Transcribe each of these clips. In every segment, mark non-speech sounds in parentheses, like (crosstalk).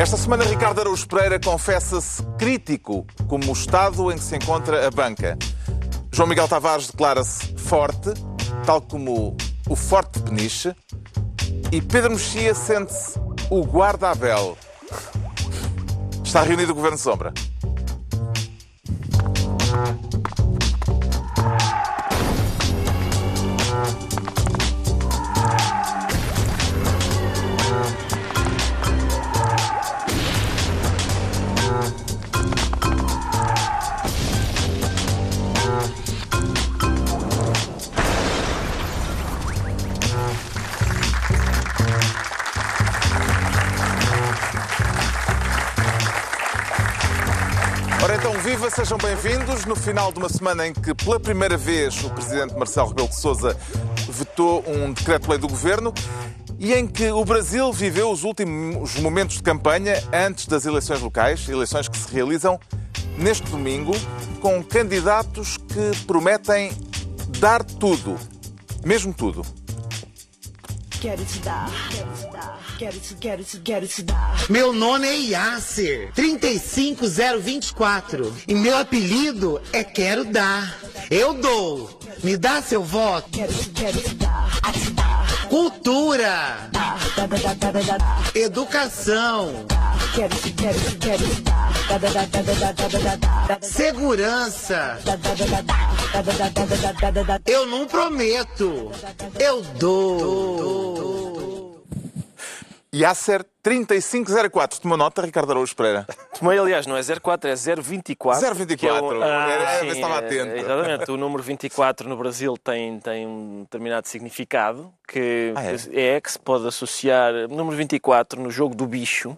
Esta semana, Ricardo Araújo Pereira confessa-se crítico como o estado em que se encontra a banca. João Miguel Tavares declara-se forte, tal como o forte Peniche. E Pedro Mexia sente-se o guarda-abel. Está reunido o Governo Sombra. Sejam bem-vindos. No final de uma semana em que, pela primeira vez, o Presidente Marcelo Rebelo de Sousa vetou um decreto-lei do Governo e em que o Brasil viveu os últimos momentos de campanha antes das eleições locais, eleições que se realizam neste domingo, com candidatos que prometem dar tudo, mesmo tudo. Quero te dar, quero te dar, Quero te, dar. Meu nome é Yasser, 35024. E meu apelido é Quero Dar. Eu dou. Me dá seu voto. Quero te, dar. Cultura. Educação. Quero te, dar. Segurança. Eu não prometo. Eu dou. dou. Yasser 3504. Toma nota, Ricardo Araújo Pereira. Tomei, aliás, não é 04, é 024. 024. que é o- Era- ver se sim, estava é- atento. Exatamente. O número 24 no Brasil tem, tem um determinado significado que Ah, é? é? que se pode associar. Número 24 no jogo do bicho.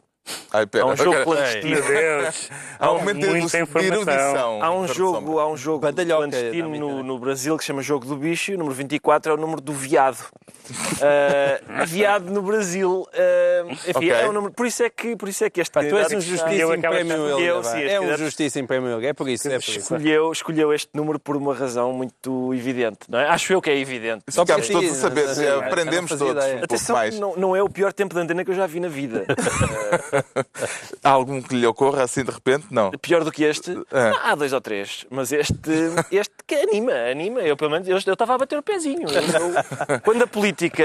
Ai, pera, Há um jogo clandestino. Meu Deus. (laughs) Há um momento de Muita de informação. erudição. Há um jogo, há um jogo Badalhoca, clandestino no, no Brasil que se chama Jogo do Bicho e o número 24 é o número do viado. (laughs) Ah, viado no Brasil. ah, enfim, Ok. é um número, por, isso é que, por isso é que este Pá, tu és um em acabo prémio sim, É um em prémio Helga, é por isso, é por isso. escolheu, escolheu este número por uma razão muito evidente. Não é? Acho eu que é evidente. Só ti, todos a saber, aprendemos todos um Atenção, mais. não, não é o pior tempo de antena que eu já vi na vida. (laughs) Há algum que lhe ocorra assim de repente? Não. Pior do que este, É. há dois ou três. Mas este, este que anima, anima. Eu, pelo menos, eu eu estava a bater o pezinho. Eu- quando a política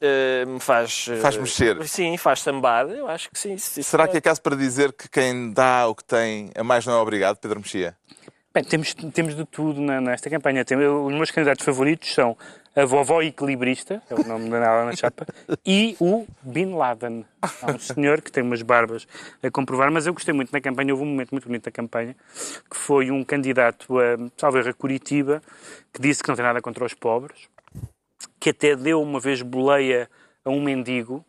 eh, me faz... eh, Faz mexer. Sim, faz sambar, eu acho que sim. Isso Será é- que é caso para dizer que quem dá o que tem a mais não é obrigado, Pedro Mexia? Bem, temos, temos de tudo nesta campanha. Tem- os meus candidatos favoritos são a vovó equilibrista, é o nome da Nala na chapa, (laughs) e o Bin Laden. Há um senhor que tem umas barbas a comprovar, mas eu gostei muito na campanha. Houve um momento muito bonito na campanha, que foi um candidato a, salvo erro, a Curitiba, que disse que não tem nada contra os pobres, que até deu uma vez boleia a um mendigo,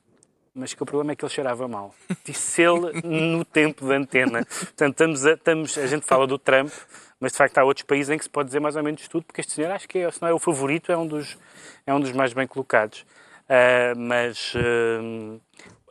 mas que o problema é que ele cheirava mal. Disse ele no tempo da antena. (laughs) Portanto, estamos a, estamos, a gente fala do Trump, mas de facto há outros países em que se pode dizer mais ou menos tudo, porque este senhor acho que é, se não é o favorito, é um dos, é um dos mais bem colocados. Ah, mas.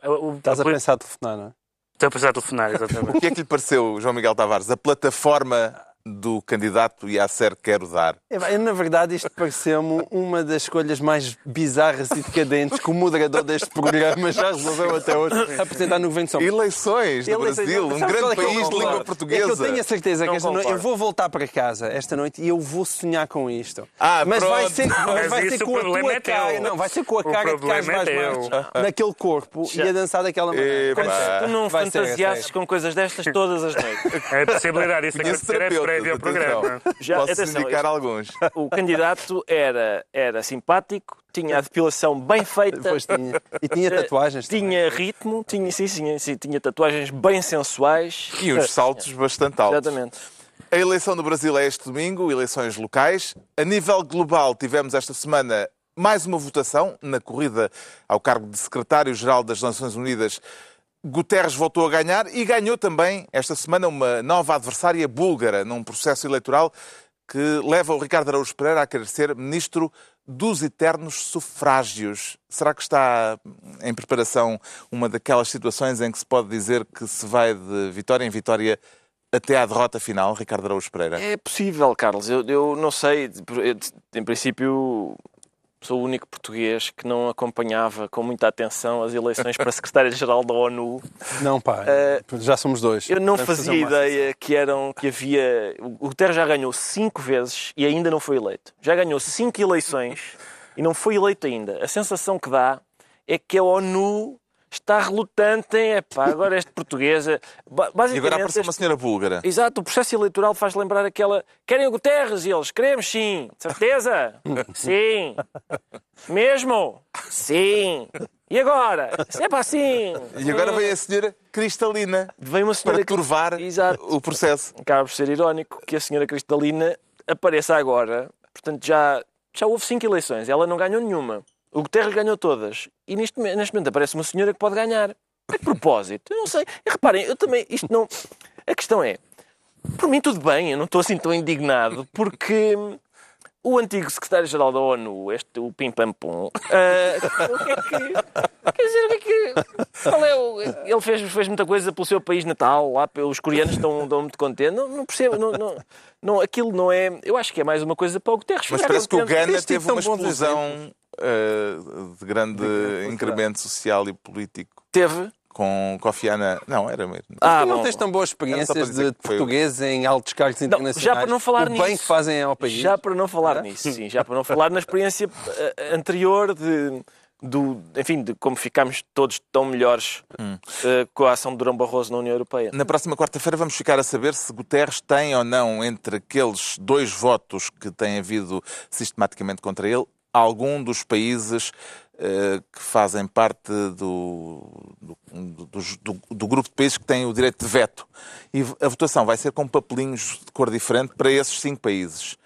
ah, o- Estás a pensar a telefonar, não é? Estou a pensar a telefonar, (laughs) O exatamente. que é que lhe pareceu, João Miguel Tavares, a plataforma do candidato e a ser quero dar? É, na verdade, isto pareceu-me uma das escolhas mais bizarras e decadentes que o moderador deste programa já resolveu até hoje apresentar no Governo de São Paulo. Eleições do Eleições- Brasil, um grande é que eu país de língua É que portuguesa. eu tenho a certeza que Não esta noite eu vou voltar para casa esta noite e eu vou sonhar com isto. Ah, mas vai pronto. ser, mas Mas vai ser com a problema tua é teu. cara. Não, vai ser com a cara de Carlos Vaz é teu. Marques naquele corpo e a dançar daquela maneira. Quando- Tu não Vai fantasiasses vai com coisas destas todas as noites. É a possibilidade, isso é prévio ao programa. Já- Posso atenção, indicar isto- alguns. O candidato era, era simpático, tinha a depilação bem feita, Depois tinha, e tinha (laughs) tatuagens. também. tinha ritmo, tinha, sim, sim, sim, tinha tatuagens bem sensuais. E uns saltos bastante altos. Exatamente. A eleição no Brasil é este domingo, eleições locais. A nível global, tivemos esta semana mais uma votação na corrida ao cargo de secretário-geral das Nações Unidas. Guterres voltou a ganhar e ganhou também esta semana uma nova adversária búlgara num processo eleitoral que leva o Ricardo Araújo Pereira a querer ser ministro dos eternos sufrágios. Será que está em preparação uma daquelas situações em que se pode dizer que se vai de vitória em vitória até à derrota final, Ricardo Araújo Pereira? É possível, Carlos. Eu, eu não sei. Em princípio, sou o único português que não acompanhava com muita atenção as eleições para secretário-geral da ONU. Não, pá, já somos dois. Eu não fazia ideia que, eram, que havia. O Guterres já ganhou cinco vezes e ainda não foi eleito. Já ganhou cinco eleições e não foi eleito ainda. A sensação que dá é que a ONU está relutante em. Epá, agora este português. é- ba- E agora apareceu uma senhora búlgara. Exato, o processo eleitoral faz lembrar aquela. Querem o Guterres? E eles, queremos sim. Certeza? (laughs) sim. Mesmo? Sim. E agora? Sempre assim. E agora vem a senhora Cristalina Vem uma senhora para turvar Exato. o processo. acaba por ser irónico que a senhora Cristalina apareça agora. Portanto, já, já houve cinco eleições. Ela não ganhou nenhuma. O Guterres ganhou todas. E neste, neste momento aparece uma senhora que pode ganhar. A que propósito? Eu não sei. E reparem, eu também... Isto não... A questão é... Por mim tudo bem, eu não estou assim tão indignado, porque o antigo secretário-geral da ONU, este, o Pim Pam Pum, ah, o que é que... Quer dizer, o que é que... Qual é o... Ele fez, fez muita coisa pelo seu país natal, lá os coreanos estão, estão muito contentes. Não, não percebo, não, não, não, aquilo não é... Eu acho que é mais uma coisa para o Guterres Mas parece que o Tens tido teve uma explosão eh, de grande incremento social e político Teve... com Kofi Annan. Não, era mesmo. Ah, não bom, tens tão boas experiências de portugueses em altos cargos internacionais. já para não falar o nisso. bem que fazem ao país. Já para não falar nisso, sim, já para não falar na experiência eh, anterior de, do, enfim, de como ficámos todos tão melhores eh, com a ação de Durão Barroso na União Europeia. Na próxima quarta-feira vamos ficar a saber se Guterres tem ou não, entre aqueles dois votos que têm havido sistematicamente contra ele, algum dos países eh, que fazem parte do, do, do- do- do grupo de países que têm o direito de veto. E a votação vai ser com papelinhos de cor diferente para esses cinco países.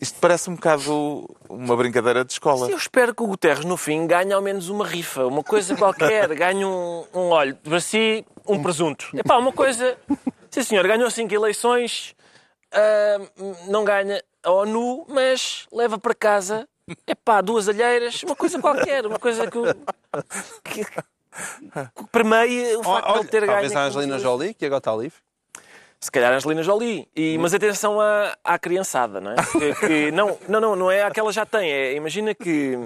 Isto parece um bocado uma brincadeira de escola. Eu espero que o Guterres, no fim, ganhe ao menos uma rifa, uma coisa qualquer, (laughs) ganhe um, um olho, para si, um presunto. Epá, uma coisa... Sim, senhor, ganhou cinco eleições, ah, não ganha a ONU, mas leva para casa, epá, duas alheiras, uma coisa qualquer, uma coisa que... que, que permeie o facto de Olha, ele ter ganho. talvez a Angelina Jolie, que agora está livre. Se calhar a Angelina Jolie. E, mas atenção à, à criançada, não é? Que, que- (laughs) não, não, não, não é aquela já tem. É, imagina que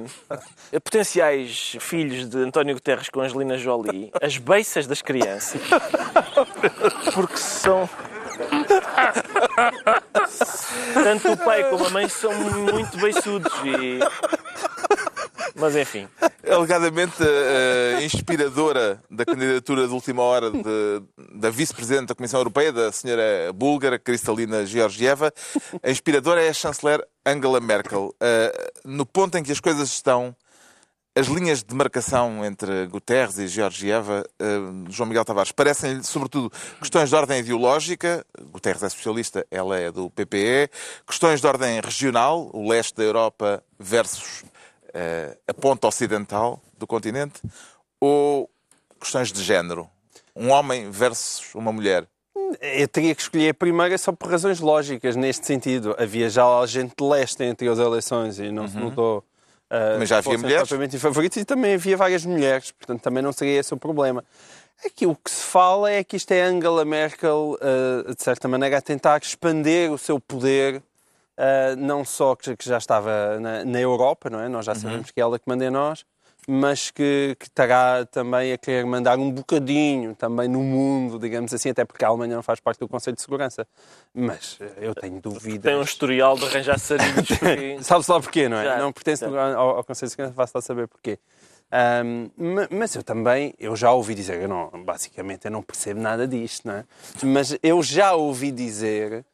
potenciais filhos de António Guterres com Angelina Jolie, as beiças das crianças, (laughs) porque são. Tanto o pai como a mãe são muito beiçudos. E... Mas enfim. alegadamente eh, inspiradora da candidatura de última hora de- da vice-presidente da Comissão Europeia, da senhora búlgara Kristalina Georgieva. A inspiradora é a chanceler Angela Merkel. Eh, no ponto em que as coisas estão, as linhas de demarcação entre Guterres e Georgieva, eh, João Miguel Tavares, parecem-lhe, sobretudo, questões de ordem ideológica. Guterres é socialista, ela é do PPE. Questões de ordem regional, o leste da Europa versus eh, a ponta ocidental do continente, ou questões de género? Um homem versus uma mulher. Eu teria que escolher a primeira só por razões lógicas, neste sentido. Havia já gente de leste entre as eleições e não se notou. Uh, Mas já havia mulheres? propriamente favoritos e também havia várias mulheres, portanto também não seria esse o problema. Aqui o que se fala é que isto é Angela Merkel, uh, de certa maneira, a tentar expandir o seu poder, uh, não só que, que já estava na, na Europa, não é? Nós já sabemos que é ela que manda em nós, mas que, que estará também a querer mandar um bocadinho também no mundo, digamos assim, até porque a Alemanha não faz parte do Conselho de Segurança. Mas uh, eu tenho dúvidas. Tem um historial de arranjar (laughs) sarilhos. que- Sabe-se lá porquê, não é? Já, não pertence ao, ao Conselho de Segurança, vai-se lá saber porquê. Ma- mas eu também, eu já ouvi dizer, eu não, basicamente eu não percebo nada disto, não é? Mas eu já ouvi dizer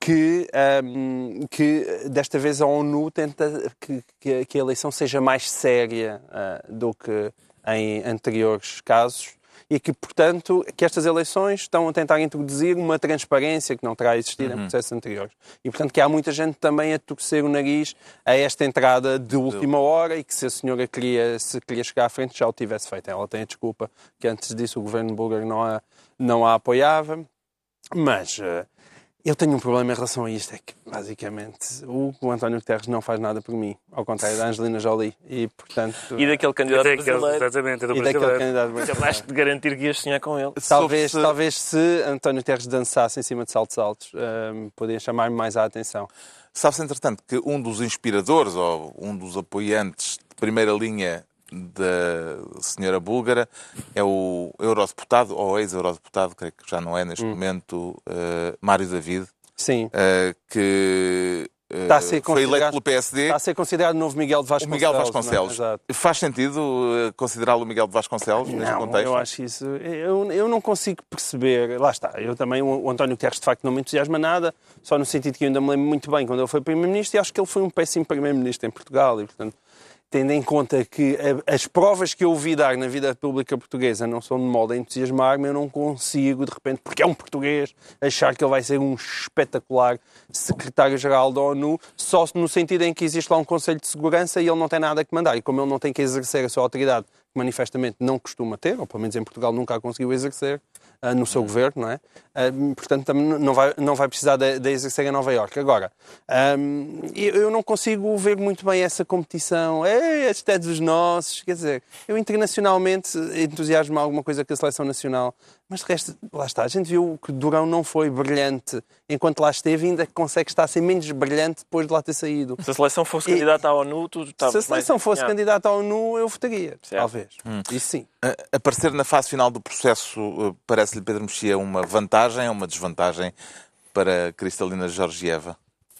que, ahm, que desta vez a ONU tenta que, que a- que a eleição seja mais séria ah, do que em anteriores casos e que, portanto, que estas eleições estão a tentar introduzir uma transparência que não terá existido em processos anteriores. E, portanto, que há muita gente também a torcer o nariz a esta entrada de última hora e que se a senhora queria, se queria chegar à frente já o tivesse feito. Ela tem a desculpa que antes disso o governo búlgaro não a, não a apoiava. Mas, eh, Eu tenho um problema em relação a isto, é que, basicamente, o, o António Guterres não faz nada por mim, ao contrário da Angelina Jolie. E, portanto, E daquele candidato Até aquele- brasileiro. exatamente, é do e daquele brasileiro. candidato brasileiro. Acabaste de garantir que ias sonhar com ele. Talvez, se- talvez se António Guterres dançasse em cima de saltos altos, hum, poderia chamar-me mais a atenção. Sabe-se, entretanto, que um dos inspiradores ou um dos apoiantes de primeira linha da senhora búlgara é o eurodeputado, ou ex-eurodeputado, creio que já não é neste momento, eh, Mário David, Sim. eh, que eh, Está a ser foi eleito pelo PSD. Está a ser considerado o novo Miguel de O Vasconcelos. Miguel não é? Vasconcelos. Faz sentido considerá-lo Miguel de Vasconcelos neste Não, contexto? eu acho isso. Eu, eu não consigo perceber. Lá está. Eu também, o, o António Guterres, de facto, não me entusiasma nada, só no sentido que eu ainda me lembro muito bem quando ele foi Primeiro-Ministro e acho que ele foi um péssimo Primeiro-Ministro em Portugal. E, portanto, tendo em conta que as provas que eu ouvi dar na vida pública portuguesa não são de modo a entusiasmar-me, eu não consigo, de repente, porque é um português, achar que ele vai ser um espetacular secretário-geral da ONU, só no sentido em que existe lá um Conselho de Segurança e ele não tem nada que mandar. E como ele não tem que exercer a sua autoridade, que manifestamente não costuma ter, ou pelo menos em Portugal nunca a conseguiu exercer, ah, no seu governo, não é? Ah, portanto, também não vai, não vai precisar de exercer em Nova Iorque. Agora, ahm, eu, não consigo ver muito bem essa competição. É, este é dos nossos. Quer dizer, eu internacionalmente entusiasmo alguma coisa com a seleção nacional, mas de resto, lá está. A gente viu que Durão não foi brilhante enquanto lá esteve, ainda consegue estar a ser menos brilhante depois de lá ter saído. Se a seleção fosse E- candidata à ONU, tu estavas Se a seleção mais fosse candidata à ONU, eu votaria, Certo. talvez. Isso sim. A- Aparecer na fase final do processo eh, parece-lhe, Pedro Mexia, uma vantagem ou uma desvantagem para Cristalina Georgieva?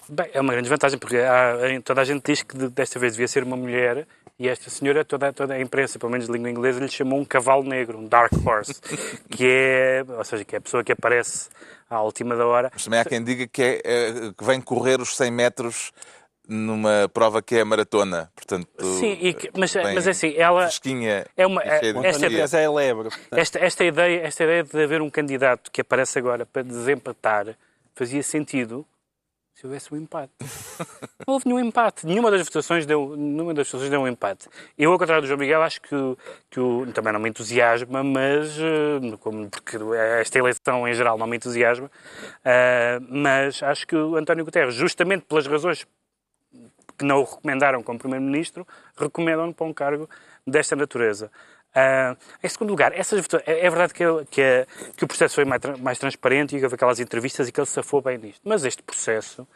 Bem, é uma grande vantagem, porque há- toda a gente diz que de- desta vez devia ser uma mulher e esta senhora, toda, toda a imprensa, pelo menos de língua inglesa, lhe chamou um cavalo negro, um dark horse, (laughs) que é, ou seja, que é a pessoa que aparece à última da hora. Mas também há quem diga que, é, eh, que vem correr os 100 metros numa prova que é a maratona. Portanto, Sim, e que- mas, mas é assim, ela... fresquinha é uma- e é- esta-. Guterres é lebre. Esta, esta, ideia, esta ideia de haver um candidato que aparece agora para desempatar fazia sentido se houvesse um empate. (laughs) Não houve nenhum empate. Nenhuma das votações deu, nenhuma das votações deu um empate. Eu, ao contrário do João Miguel, acho que, que o, também não me entusiasma, mas eh, como, porque esta eleição em geral não me entusiasma, eh, mas acho que o António Guterres, justamente pelas razões que não o recomendaram como Primeiro-Ministro, recomendam-no para um cargo desta natureza. Ah, em segundo lugar, essas é é verdade que, que, que o processo foi mais, mais transparente e que houve aquelas entrevistas e que ele safou bem nisto. Mas este processo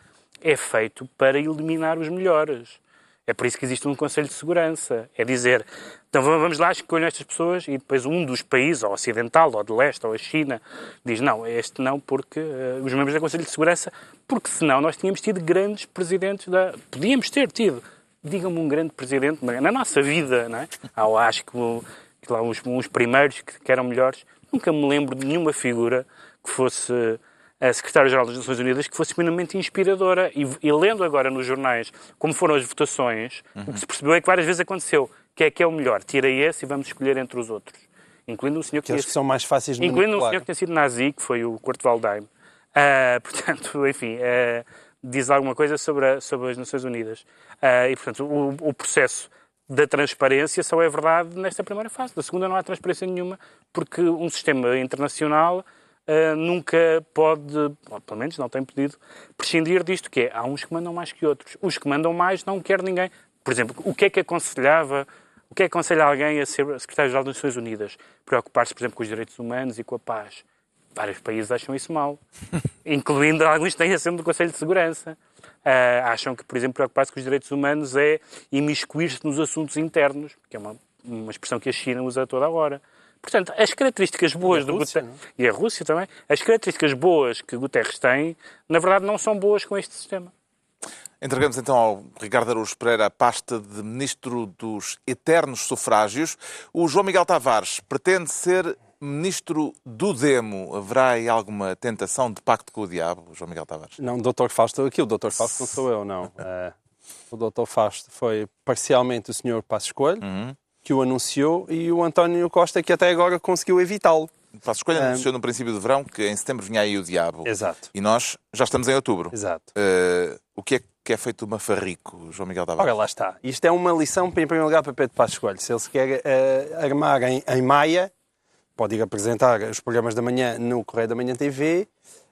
é feito para eliminar os melhores. É por isso que existe um Conselho de Segurança. É dizer, então va- vamos lá, escolham estas pessoas e depois um dos países, ou ocidental, ou de leste, ou a China, diz não, este não, porque eh, os membros do Conselho de Segurança, porque senão nós tínhamos tido grandes presidentes da. Podíamos ter tido. Digam-me um grande presidente na nossa vida, não é? Ah, acho que lá uns, uns primeiros que, que eram melhores. Nunca me lembro de nenhuma figura que fosse a secretária-geral das Nações Unidas que fosse minimamente inspiradora. E, e lendo agora nos jornais como foram as votações, o que se percebeu é que várias vezes aconteceu. Que é que é o melhor? Tira esse e vamos escolher entre os outros. Incluindo um senhor que, Aqueles tinha- que são mais fáceis de incluindo um manipular. senhor que tinha sido nazi, que foi o Kurt Waldheim. Ah, (laughs) portanto, enfim, ah, diz alguma coisa sobre, a- sobre as Nações Unidas. Ah, e, portanto, o, o processo da transparência só é verdade nesta primeira fase. Da segunda não há transparência nenhuma, porque um sistema internacional ah, nunca pode, ou pelo menos não tem podido, prescindir disto, que é, há uns que mandam mais que outros. Os que mandam mais não quer ninguém. Por exemplo, o que é que aconselhava, o que é que aconselha alguém a ser secretário-geral das Nações Unidas? Preocupar-se, por exemplo, com os direitos humanos e com a paz. Vários países acham isso mal, (laughs) incluindo alguns que têm assento do Conselho de Segurança. Ah, acham que, por exemplo, preocupar-se com os direitos humanos é imiscuir-se nos assuntos internos, que é uma, uma expressão que a China usa toda a hora. Portanto, as características boas do Rússia, Guterres, e a Rússia também, as características boas que Guterres tem, na verdade, não são boas com este sistema. Entregamos então ao Ricardo Araújo Pereira a pasta de Ministro dos Eternos Sufrágios. O João Miguel Tavares pretende ser Ministro do Demo. Haverá aí alguma tentação de pacto com o diabo, João Miguel Tavares? Não, Dr. Fausto, aqui o Dr. Fausto não sou eu, não. (laughs) Eh, o Dr. Fausto foi parcialmente o Sr. Passos Coelho, que o anunciou, e o António Costa, que até agora conseguiu evitá-lo. Passo Escolha Ah. anunciou no princípio do verão que em setembro vinha aí o diabo. Exato. E nós já estamos em outubro. Exato. Eh, o que é que é feito o mafarrico, João Miguel Tavares? Ora, lá está. Isto é uma lição, em primeiro lugar, para Pedro Passos Coelho. Se ele se quer eh, armar em, em Maia, pode ir apresentar os programas da manhã no Correio da Manhã TV,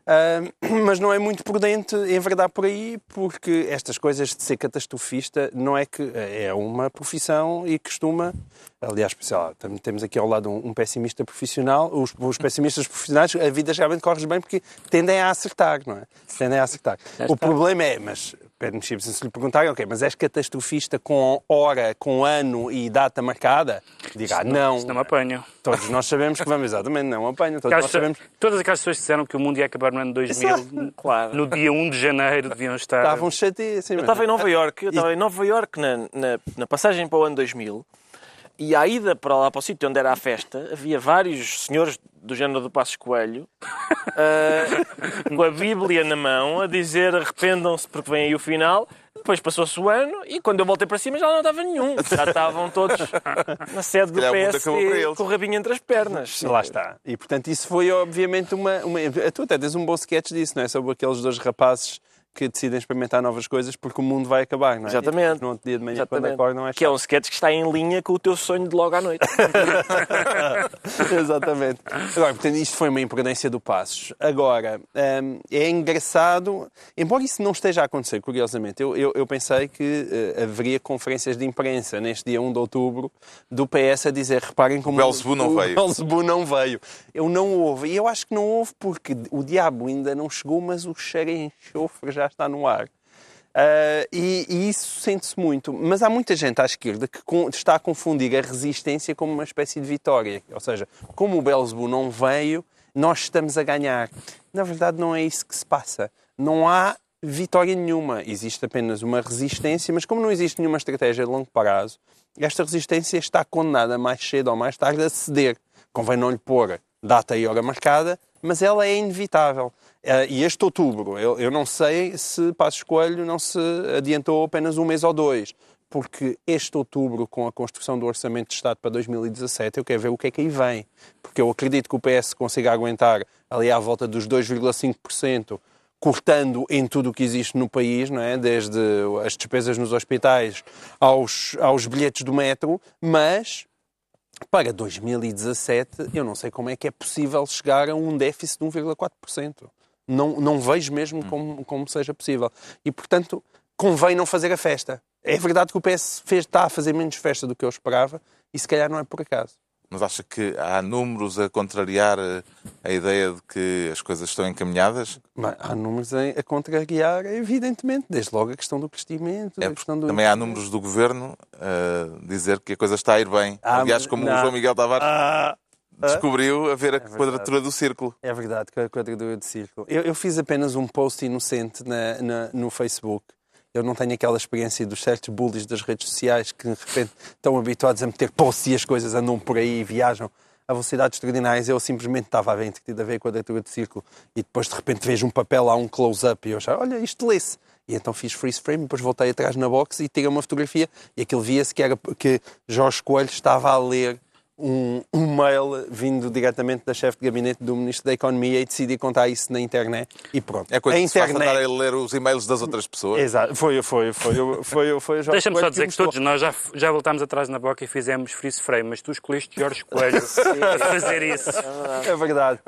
Ah, (clears throat) mas não é muito prudente enverdar por aí, porque estas coisas de ser catastrofista não é que é uma profissão e costuma. Aliás, sei lá, temos aqui ao lado um, um pessimista profissional. Os, os pessimistas profissionais, a vida geralmente corre bem porque tendem a acertar, não é? Tendem a acertar. O problema é, mas Pedro Chips, se lhe perguntarem, ok, mas és catastrofista com hora, com ano e data marcada? Dirá, não. Isso não me apanho. Todos nós sabemos que vamos, exatamente, não apanho. Todos Aquelas nós sabemos. Todas aquelas pessoas que disseram que o mundo ia acabar no ano 2000, Claro. no dia 1 de janeiro deviam estar. Estavam chateados. Eu estava em Nova Iorque, eu estava em Nova Iorque na, na, na passagem para o ano 2000 e à ida para lá para o sítio onde era a festa havia vários senhores do género do Passos Coelho ah, com a Bíblia na mão a dizer arrependam-se porque vem aí o final. Depois passou-se o ano e quando eu voltei para cima já não estava nenhum. Já estavam todos na sede do PSD eles. com o rabinho entre as pernas. Lá está. E portanto, isso foi obviamente uma. uma... Tu até tens um bom sketch disso, não é? Sobre aqueles dois rapazes que decidem experimentar novas coisas porque o mundo vai acabar, não é? Exatamente. E depois, no outro dia de manhã, quando Exatamente. acordam, é Que é um sketch que está em linha com o teu sonho de logo à noite. (laughs) Exatamente. Agora, portanto, isto foi uma imprudência do Passos. Agora, hum, é engraçado, embora isso não esteja a acontecer, curiosamente, eu, eu, eu pensei que eh, haveria conferências de imprensa neste dia 1 de outubro do PS a dizer, reparem como... O Belzebu não o veio. Belzebu não veio. Eu não houve. E eu acho que não houve porque o diabo ainda não chegou, mas o cheiro enxofre já está no ar. Ah, e, e isso sente-se muito. Mas há muita gente à esquerda que con- está a confundir a resistência como uma espécie de vitória. Ou seja, como o Belzebu não veio, nós estamos a ganhar. Na verdade, não é isso que se passa. Não há vitória nenhuma. Existe apenas uma resistência, mas como não existe nenhuma estratégia de longo prazo, esta resistência está condenada mais cedo ou mais tarde a ceder. Convém não lhe pôr data e hora marcada, mas ela é inevitável. Eh, E este outubro, eu, eu não sei se Passos Coelho não se adiantou apenas um mês ou dois, porque este outubro, com a construção do Orçamento de Estado para 2017, eu quero ver o que é que aí vem. Porque eu acredito que o PS consiga aguentar ali à volta dos 2,5%, cortando em tudo o que existe no país, não é? desde as despesas nos hospitais aos, aos bilhetes do metro, mas para 2017 eu não sei como é que é possível chegar a um déficit de 1,4%. Não, não vejo mesmo como, como seja possível. E, portanto, convém não fazer a festa. É verdade que o PS fez, está a fazer menos festa do que eu esperava e se calhar não é por acaso. Mas acha que há números a contrariar eh, a ideia de que as coisas estão encaminhadas? Mas há números a, contrariar, evidentemente, desde logo a questão do crescimento, É questão do... também há números do governo a dizer que a coisa está a ir bem. Ah, Aliás, como não. o João Miguel Tavares Ah, descobriu a ver a verdade. quadratura do círculo. É verdade, a quadradura de círculo. Eu, eu fiz apenas um post inocente na- na- no Facebook. Eu não tenho aquela experiência dos certos bullies das redes sociais que de repente estão habituados a meter posts e as coisas andam por aí e viajam a velocidades extraordinárias. Eu simplesmente estava a ver a ver a quadratura de círculo e depois de repente vejo um papel lá, um close-up e eu achava, olha, isto lê-se. E então fiz freeze frame, depois voltei atrás na box e tirei uma fotografia e aquilo via-se que, era, que Jorge Coelho estava a ler um, um mail vindo diretamente da chefe de gabinete do Ministro da Economia e decidi contar isso na internet e pronto. É coisa a que se faz internet... andar a ler os e-mails das outras pessoas. Exato, foi, foi, foi, foi, foi, foi o Jorge Deixa-me só dizer que mostrou. todos nós já, já voltámos atrás na boca e fizemos freeze frame, mas tu escolheste Jorge Coelho (laughs) a fazer isso. É verdade.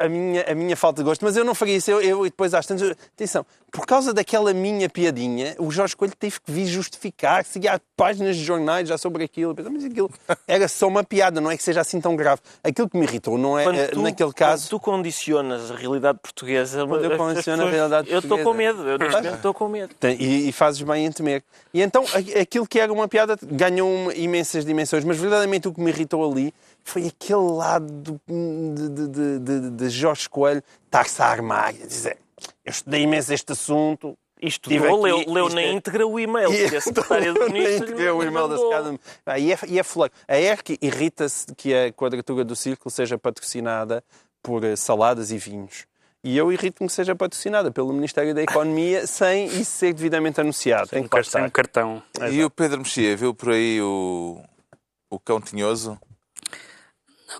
A minha, a minha falta de gosto. Mas eu não faria isso. Eu, eu e depois às tantas. Atenção, por causa daquela minha piadinha, o Jorge Coelho teve que vir justificar, seguir há páginas de jornais já sobre aquilo. Mas aquilo era só uma piada, não é que seja assim tão grave. Aquilo que me irritou, não é, Quando eh, tu, naquele caso. tu condicionas a realidade portuguesa, Quando eu condiciono a pessoas- realidade eu estou com portuguesa. medo. Eu neste momento estou com medo. E, e fazes bem em temer. E então a- aquilo que era uma piada ganhou uma- imensas dimensões, mas verdadeiramente o que me irritou ali foi aquele lado do- de, de, de, de, de Jorge Coelho estar-se a armar e a dizer eu estudei imenso este assunto. Isto Tive leu, aqui, leu isto na é- íntegra o e-mail (laughs) que a secretária do (laughs) ministro lhe o e-mail da mandou. secretária. Ah, E é, e é fuleiro. A ERC irrita-se de que a quadratura do círculo seja patrocinada por eh, saladas e vinhos. E eu irrito-me que seja patrocinada pelo Ministério da Economia (laughs) sem isso ser devidamente anunciado. Tem Um que sem um cartão. E o Pedro Mexia viu por aí o, o cão tinhoso?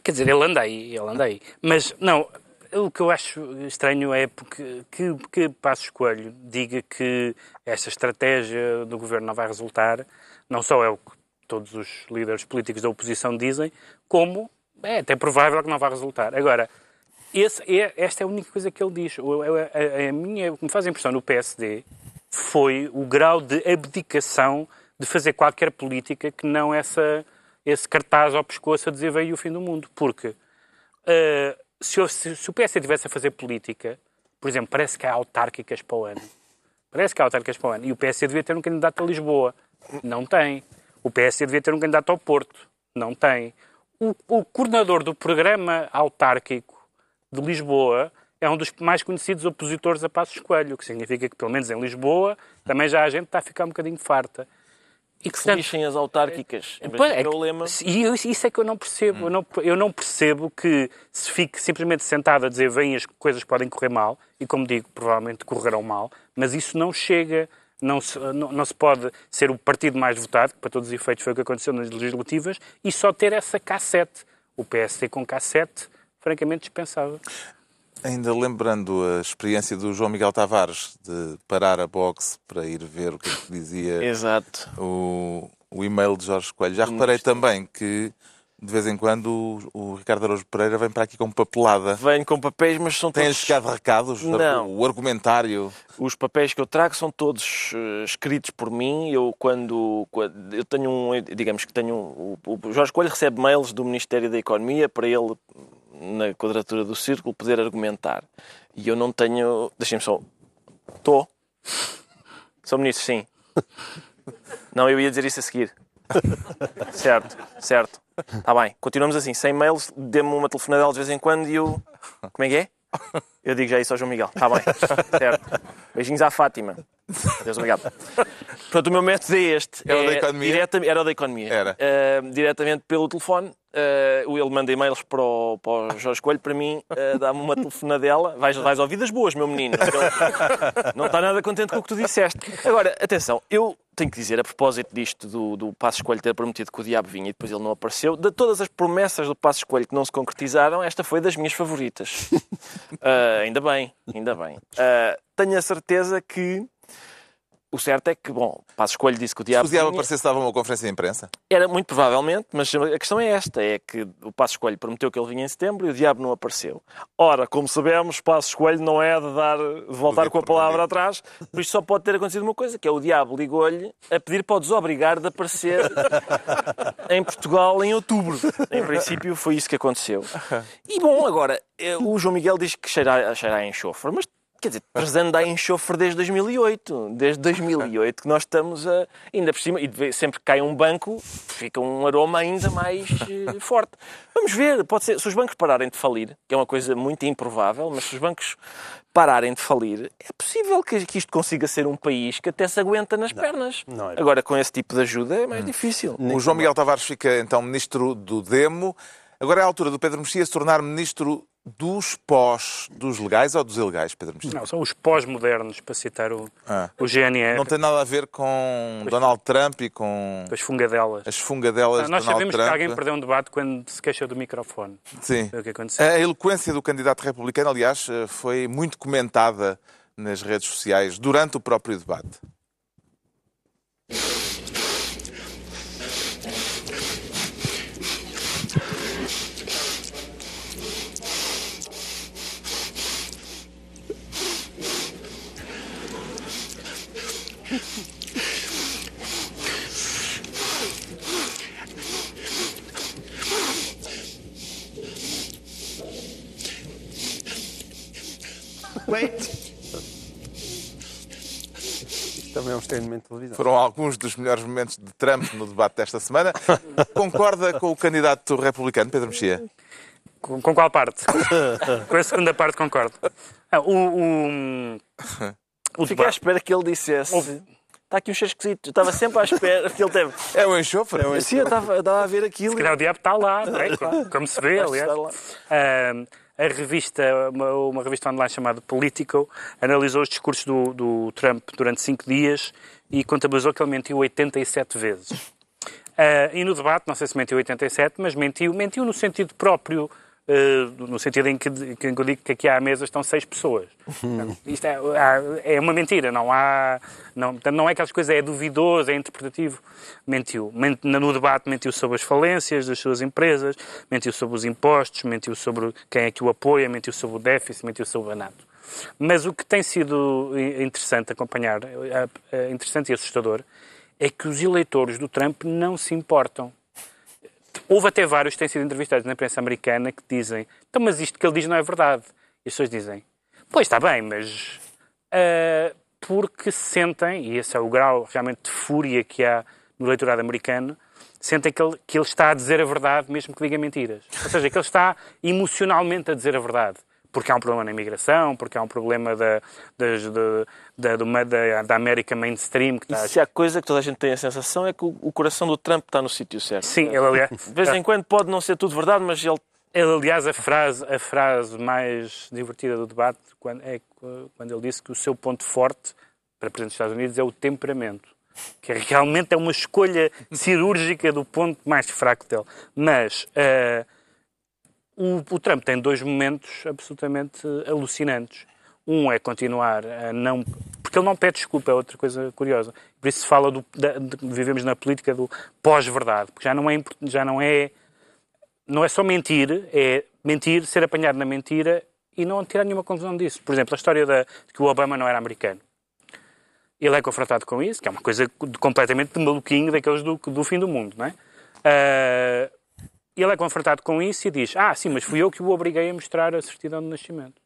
Quer dizer, ele anda aí, ele anda aí. Mas, não, o que eu acho estranho é porque que, que Passos Coelho diga que esta estratégia do governo não vai resultar, não só é o que todos os líderes políticos da oposição dizem, como é até provável que não vai resultar. Agora, é, esta é a única coisa que ele diz. A, a- a minha, o que me faz impressão no PSD foi o grau de abdicação de fazer qualquer política que não essa, esse cartaz ao pescoço a dizer veio o fim do mundo. Porque eh, se, se- se o PSD tivesse a fazer política, por exemplo, parece que há autárquicas para o ano. Parece que há autárquicas para o ano. E o PSD devia ter um candidato a Lisboa. Não tem. O PSD devia ter um candidato ao Porto. Não tem. O, o coordenador do programa autárquico de Lisboa é um dos mais conhecidos opositores a Passos Coelho, o que significa que, pelo menos em Lisboa, também já a gente está a ficar um bocadinho farta. E, Que se lixem as autárquicas. Pois, é é o que- lema. E isso é que eu não percebo. Eu, não, eu não percebo que se fique simplesmente sentado a dizer vêm as coisas podem correr mal, e como digo, provavelmente correrão mal, mas isso não chega. Não se, não, não se pode ser o partido mais votado, que para todos os efeitos foi o que aconteceu nas legislativas, e só ter essa K7. O PSD com K7, francamente dispensável. Ainda lembrando a experiência do João Miguel Tavares de parar a box para ir ver o que, é que dizia Exato. o, o e-mail de Jorge Coelho. Já reparei também que de vez em quando o, o Ricardo Araújo Pereira vem para aqui com papelada. Venho com papéis, mas são Tem-lhe todos... chegado recados? Não. O argumentário. Os papéis que eu trago são todos eh, escritos por mim. Eu quando, quando- eu tenho um, digamos que tenho um, o, o Jorge Coelho recebe mails do Ministério da Economia para ele na quadratura do círculo poder argumentar. E eu não tenho, deixem-me só. Estou. Sou ministro, sim. Não, eu ia dizer isso a seguir. (laughs) Certo, certo. Está bem. Continuamos assim, sem mails, dê-me uma telefonadela de vez em quando e eu. Como é que é? Eu digo já isso ao João Miguel. Está bem. Certo. Beijinhos à Fátima. Adeus, obrigado. Portanto, o meu método é este. Era o da É economia? direta- era da economia. Era. Eh, diretamente pelo telefone. eh, ele manda e-mails para o, para o Jorge Coelho, para mim, eh, dá-me uma telefonadela. Vais, vais ouvir das boas, meu menino. Não está nada contente com o que tu disseste. Agora, atenção, eu tenho que dizer, a propósito disto do, do Passos Coelho ter prometido que o diabo vinha e depois ele não apareceu, de todas as promessas do Passos Coelho que não se concretizaram, esta foi das minhas favoritas. Ah, ainda bem, ainda bem. Tenho a certeza que o certo é que, bom, Passos Coelho disse que o Se diabo o diabo aparecesse, dava uma conferência de imprensa. Era muito provavelmente, mas a questão é esta: é que o Passos Coelho prometeu que ele vinha em setembro e o diabo não apareceu. Ora, como sabemos, Passos Coelho não é de, dar, de voltar com a palavra atrás, por isso só pode ter acontecido uma coisa: que é o diabo ligou-lhe a pedir para o desobrigar de aparecer em Portugal em outubro. Em princípio, foi isso que aconteceu. (laughs) E bom, agora, eh, o João Miguel diz que cheira, a- cheira a enxofre, mas Quer dizer, Tarzan a enxofre desde 2008. Desde 2008 que nós estamos a... Ainda por cima, e sempre que cai um banco, fica um aroma ainda mais eh, forte. Vamos ver, pode ser, se os bancos pararem de falir, que é uma coisa muito improvável, mas se os bancos pararem de falir, é possível que, que isto consiga ser um país que até se aguenta nas pernas. não é. Agora, com esse tipo de ajuda, é mais difícil. O João Miguel Tavares fica então ministro do Demo. Agora é a altura do Pedro Mexia se tornar ministro dos pós, dos legais ou dos ilegais, Pedro Mexia? Não, são os pós-modernos, para citar o, Ah. o GNR, Não tem nada a ver com Donald Trump e com as fungadelas. as fungadelas de Nós Donald sabemos Trump. que alguém perdeu um debate quando se queixa do microfone. Sim. O que aconteceu. A eloquência do candidato republicano, aliás, eh, foi muito comentada nas redes sociais durante o próprio debate. Wait. Também é um extremamente televisão. Foram alguns dos melhores momentos de Trump no debate desta semana. (laughs) Concorda com o candidato republicano, Pedro Mexia? Com, com qual parte? (laughs) com a segunda parte concordo. Ah, o, o, o Fiquei à espera que ele dissesse... Está aqui um cheiro esquisito. Eu estava sempre à espera que ele teve... É o enxofre? Sim, eu estava, eu estava a ver aquilo. se calhar o diabo está lá, não é? como, (laughs) como se vê, aliás. A revista, uma, uma revista online chamada Politico, analisou os discursos do, do Trump durante cinco dias e contabilizou que ele mentiu 87 vezes. Ah, e no debate, não sei se mentiu 87, mas mentiu, mentiu no sentido próprio eh, no sentido em que, que eu digo que aqui à mesa estão seis pessoas. (laughs) Isto é, é uma mentira, não há. Não, portanto, não é aquelas coisas, é duvidoso, é interpretativo. Mentiu. Ment- no debate mentiu sobre as falências das suas empresas, mentiu sobre os impostos, mentiu sobre quem é que o apoia, mentiu sobre o déficit, mentiu sobre a NATO. Mas o que tem sido interessante acompanhar, interessante e assustador, é que os eleitores do Trump não se importam. Houve até vários que têm sido entrevistados na imprensa americana que dizem então, mas isto que ele diz não é verdade. E as pessoas dizem, pois está bem, mas ah, porque sentem, e esse é o grau realmente de fúria que há no eleitorado americano, sentem que ele, que ele está a dizer a verdade mesmo que diga mentiras. Ou seja, que ele está emocionalmente a dizer a verdade. Porque há um problema na imigração, porque há um problema da, das- da, da, do ma- da, da América mainstream que E está... se há coisa que toda a gente tem a sensação é que o, o coração do Trump está no sítio certo. Sim, ele, aliás, De vez em quando pode não ser tudo verdade, mas ele Ele, aliás, a frase, a frase mais divertida do debate quando, é quando ele disse que o seu ponto forte para Presidente dos Estados Unidos é o temperamento. Que realmente é uma escolha cirúrgica do ponto mais fraco dele. Mas eh, o, o Trump tem dois momentos absolutamente alucinantes. Um é continuar a não. Porque ele não pede desculpa, é outra coisa curiosa. Por isso se fala do. da- de- vivemos na política do pós-verdade. Porque já não é. Já não é não é só mentir, é mentir, ser apanhado na mentira e não tirar nenhuma conclusão disso. Por exemplo, a história da, de que o Obama não era americano. Ele é confrontado com isso, que é uma coisa completamente de maluquinho daqueles do, do fim do mundo, não é? Ah, ele é confrontado com isso e diz: Ah, sim, mas fui eu que o obriguei a mostrar a certidão de nascimento.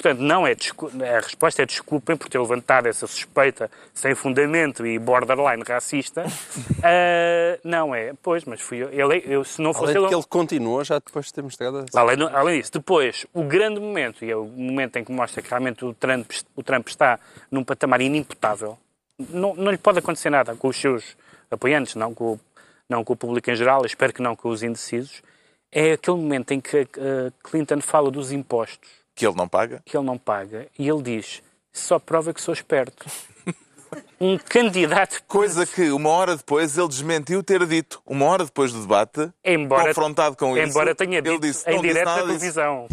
Portanto, não é a resposta é desculpem por ter levantado essa suspeita sem fundamento e borderline racista. (laughs) Ah, não é, pois, mas fui eu. Ele, eu se não fosse Além ele. que ele continua já depois de ter mostrado a... Além, além disso, depois, o grande momento, e é o momento em que mostra que realmente o Trump, o Trump está num patamar inimputável, não, não lhe pode acontecer nada com os seus apoiantes, não com, o- não com o público em geral, espero que não com os indecisos, é aquele momento em que eh, Clinton fala dos impostos Que ele não paga. que ele não paga e ele diz, só prova que sou esperto. (laughs) Um candidato Coisa que uma hora depois ele desmentiu ter dito. Uma hora depois do debate, Embora- confrontado com isso, Embora tenha ele dito disse, em direto na televisão.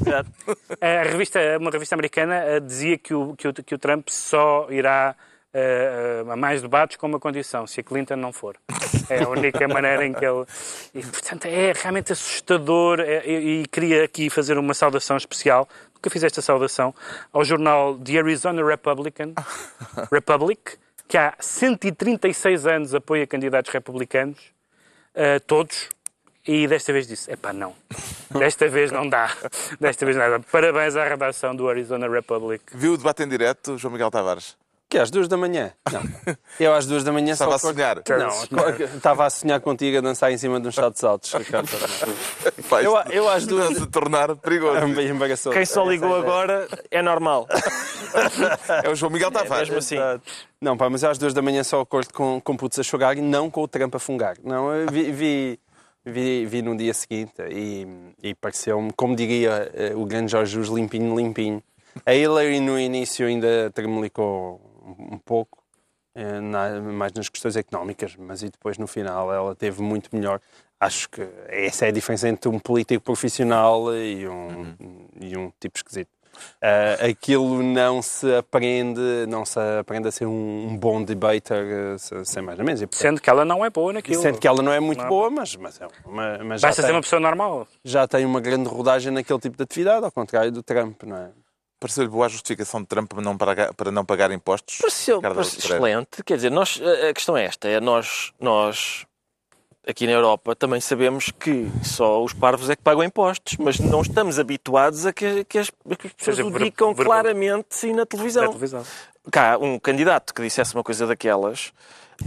A revista, uma revista americana eh, dizia que o, que o, que o Trump só irá eh, a mais debates com uma condição, se a Clinton não for. É a única maneira em que ele... E, portanto, é realmente assustador e, e queria aqui fazer uma saudação especial, nunca fiz esta saudação, ao jornal The Arizona Republican, (laughs) Republic, que há 136 anos apoia candidatos republicanos, eh, todos, e desta vez disse: epá, não. (laughs) Desta vez não dá. Desta vez dá. Parabéns à redação do Arizona Republic. Viu o debate em direto, João Miguel Tavares? Que é às duas da manhã? Não. (laughs) Eu às duas da manhã Estava só a sonhar. Não, estava a sonhar contigo a dançar em cima de uns saltos altos, (laughs) Eu, eu às duas... está a se tornar perigoso. É bem embaraçoso. Quem só ligou agora é normal. É o João Miguel Tavares. mesmo assim. Não, pá, mas eu às duas da manhã só acordo com, com putos a chorar e não com o Trump a fungar. Não, eu vi, vi, vi, vi no dia seguinte e, e pareceu-me, como diria eh, o grande Jorge Jesus, limpinho, limpinho. A Hillary no início ainda tremelicou um, pouco, eh, na- mais nas questões económicas, mas e depois no final ela teve muito melhor. Acho que essa é a diferença entre um político profissional e um, e um tipo esquisito. Ah, aquilo não se aprende, não se aprende a ser um, um bom debater eh, se- sem mais ou menos. Sendo que ela não é boa naquilo. sendo que ela não é muito Não. boa, mas, mas, é uma- mas já, Basta ser tem, uma pessoa normal. já tem uma grande rodagem naquele tipo de atividade, ao contrário do Trump, não é? Pareceu-lhe boa a justificação de Trump para não pagar, para não pagar impostos? Pareceu, pareceu excelente. Quer dizer, nós, a questão é esta: é nós, nós, aqui na Europa, também sabemos que só os parvos é que pagam impostos, mas não estamos habituados a que, que as, que as pessoas Seja o ver- digam ver- claramente sim, na Na televisão. televisão. Cá, um candidato que dissesse uma coisa daquelas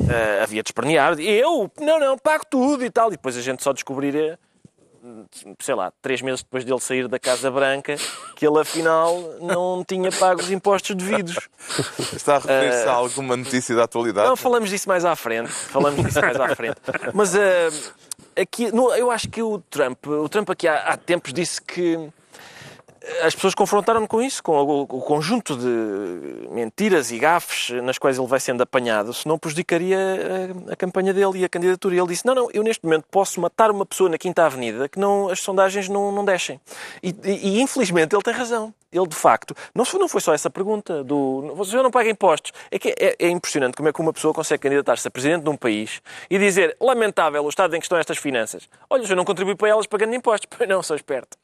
eh, havia de espernear. Eu, não, não, pago tudo e tal. E depois a gente só descobriria, sei lá, três meses depois dele sair da Casa Branca, que ele afinal não tinha pago os impostos devidos. Está a referir-se a alguma notícia da atualidade? Não, falamos disso mais à frente. Falamos disso mais à frente. Mas eh, aqui, no- eu acho que o Trump, o Trump aqui há, há tempos disse que as pessoas confrontaram-me com isso, com o, o conjunto de mentiras e gafes nas quais ele vai sendo apanhado, senão prejudicaria a, a campanha dele e a candidatura. E ele disse: Não, não, eu neste momento posso matar uma pessoa na Quinta Avenida que não, as sondagens não, não deixem. E, e- e, infelizmente ele tem razão. Ele, de facto, não, não foi só essa pergunta do você não paga impostos. É que é, é impressionante como é que uma pessoa consegue candidatar-se a presidente de um país e dizer lamentável o estado em que estão estas finanças. Olha, eu não contribuí para elas pagando impostos. (laughs) Pois não, sou esperto.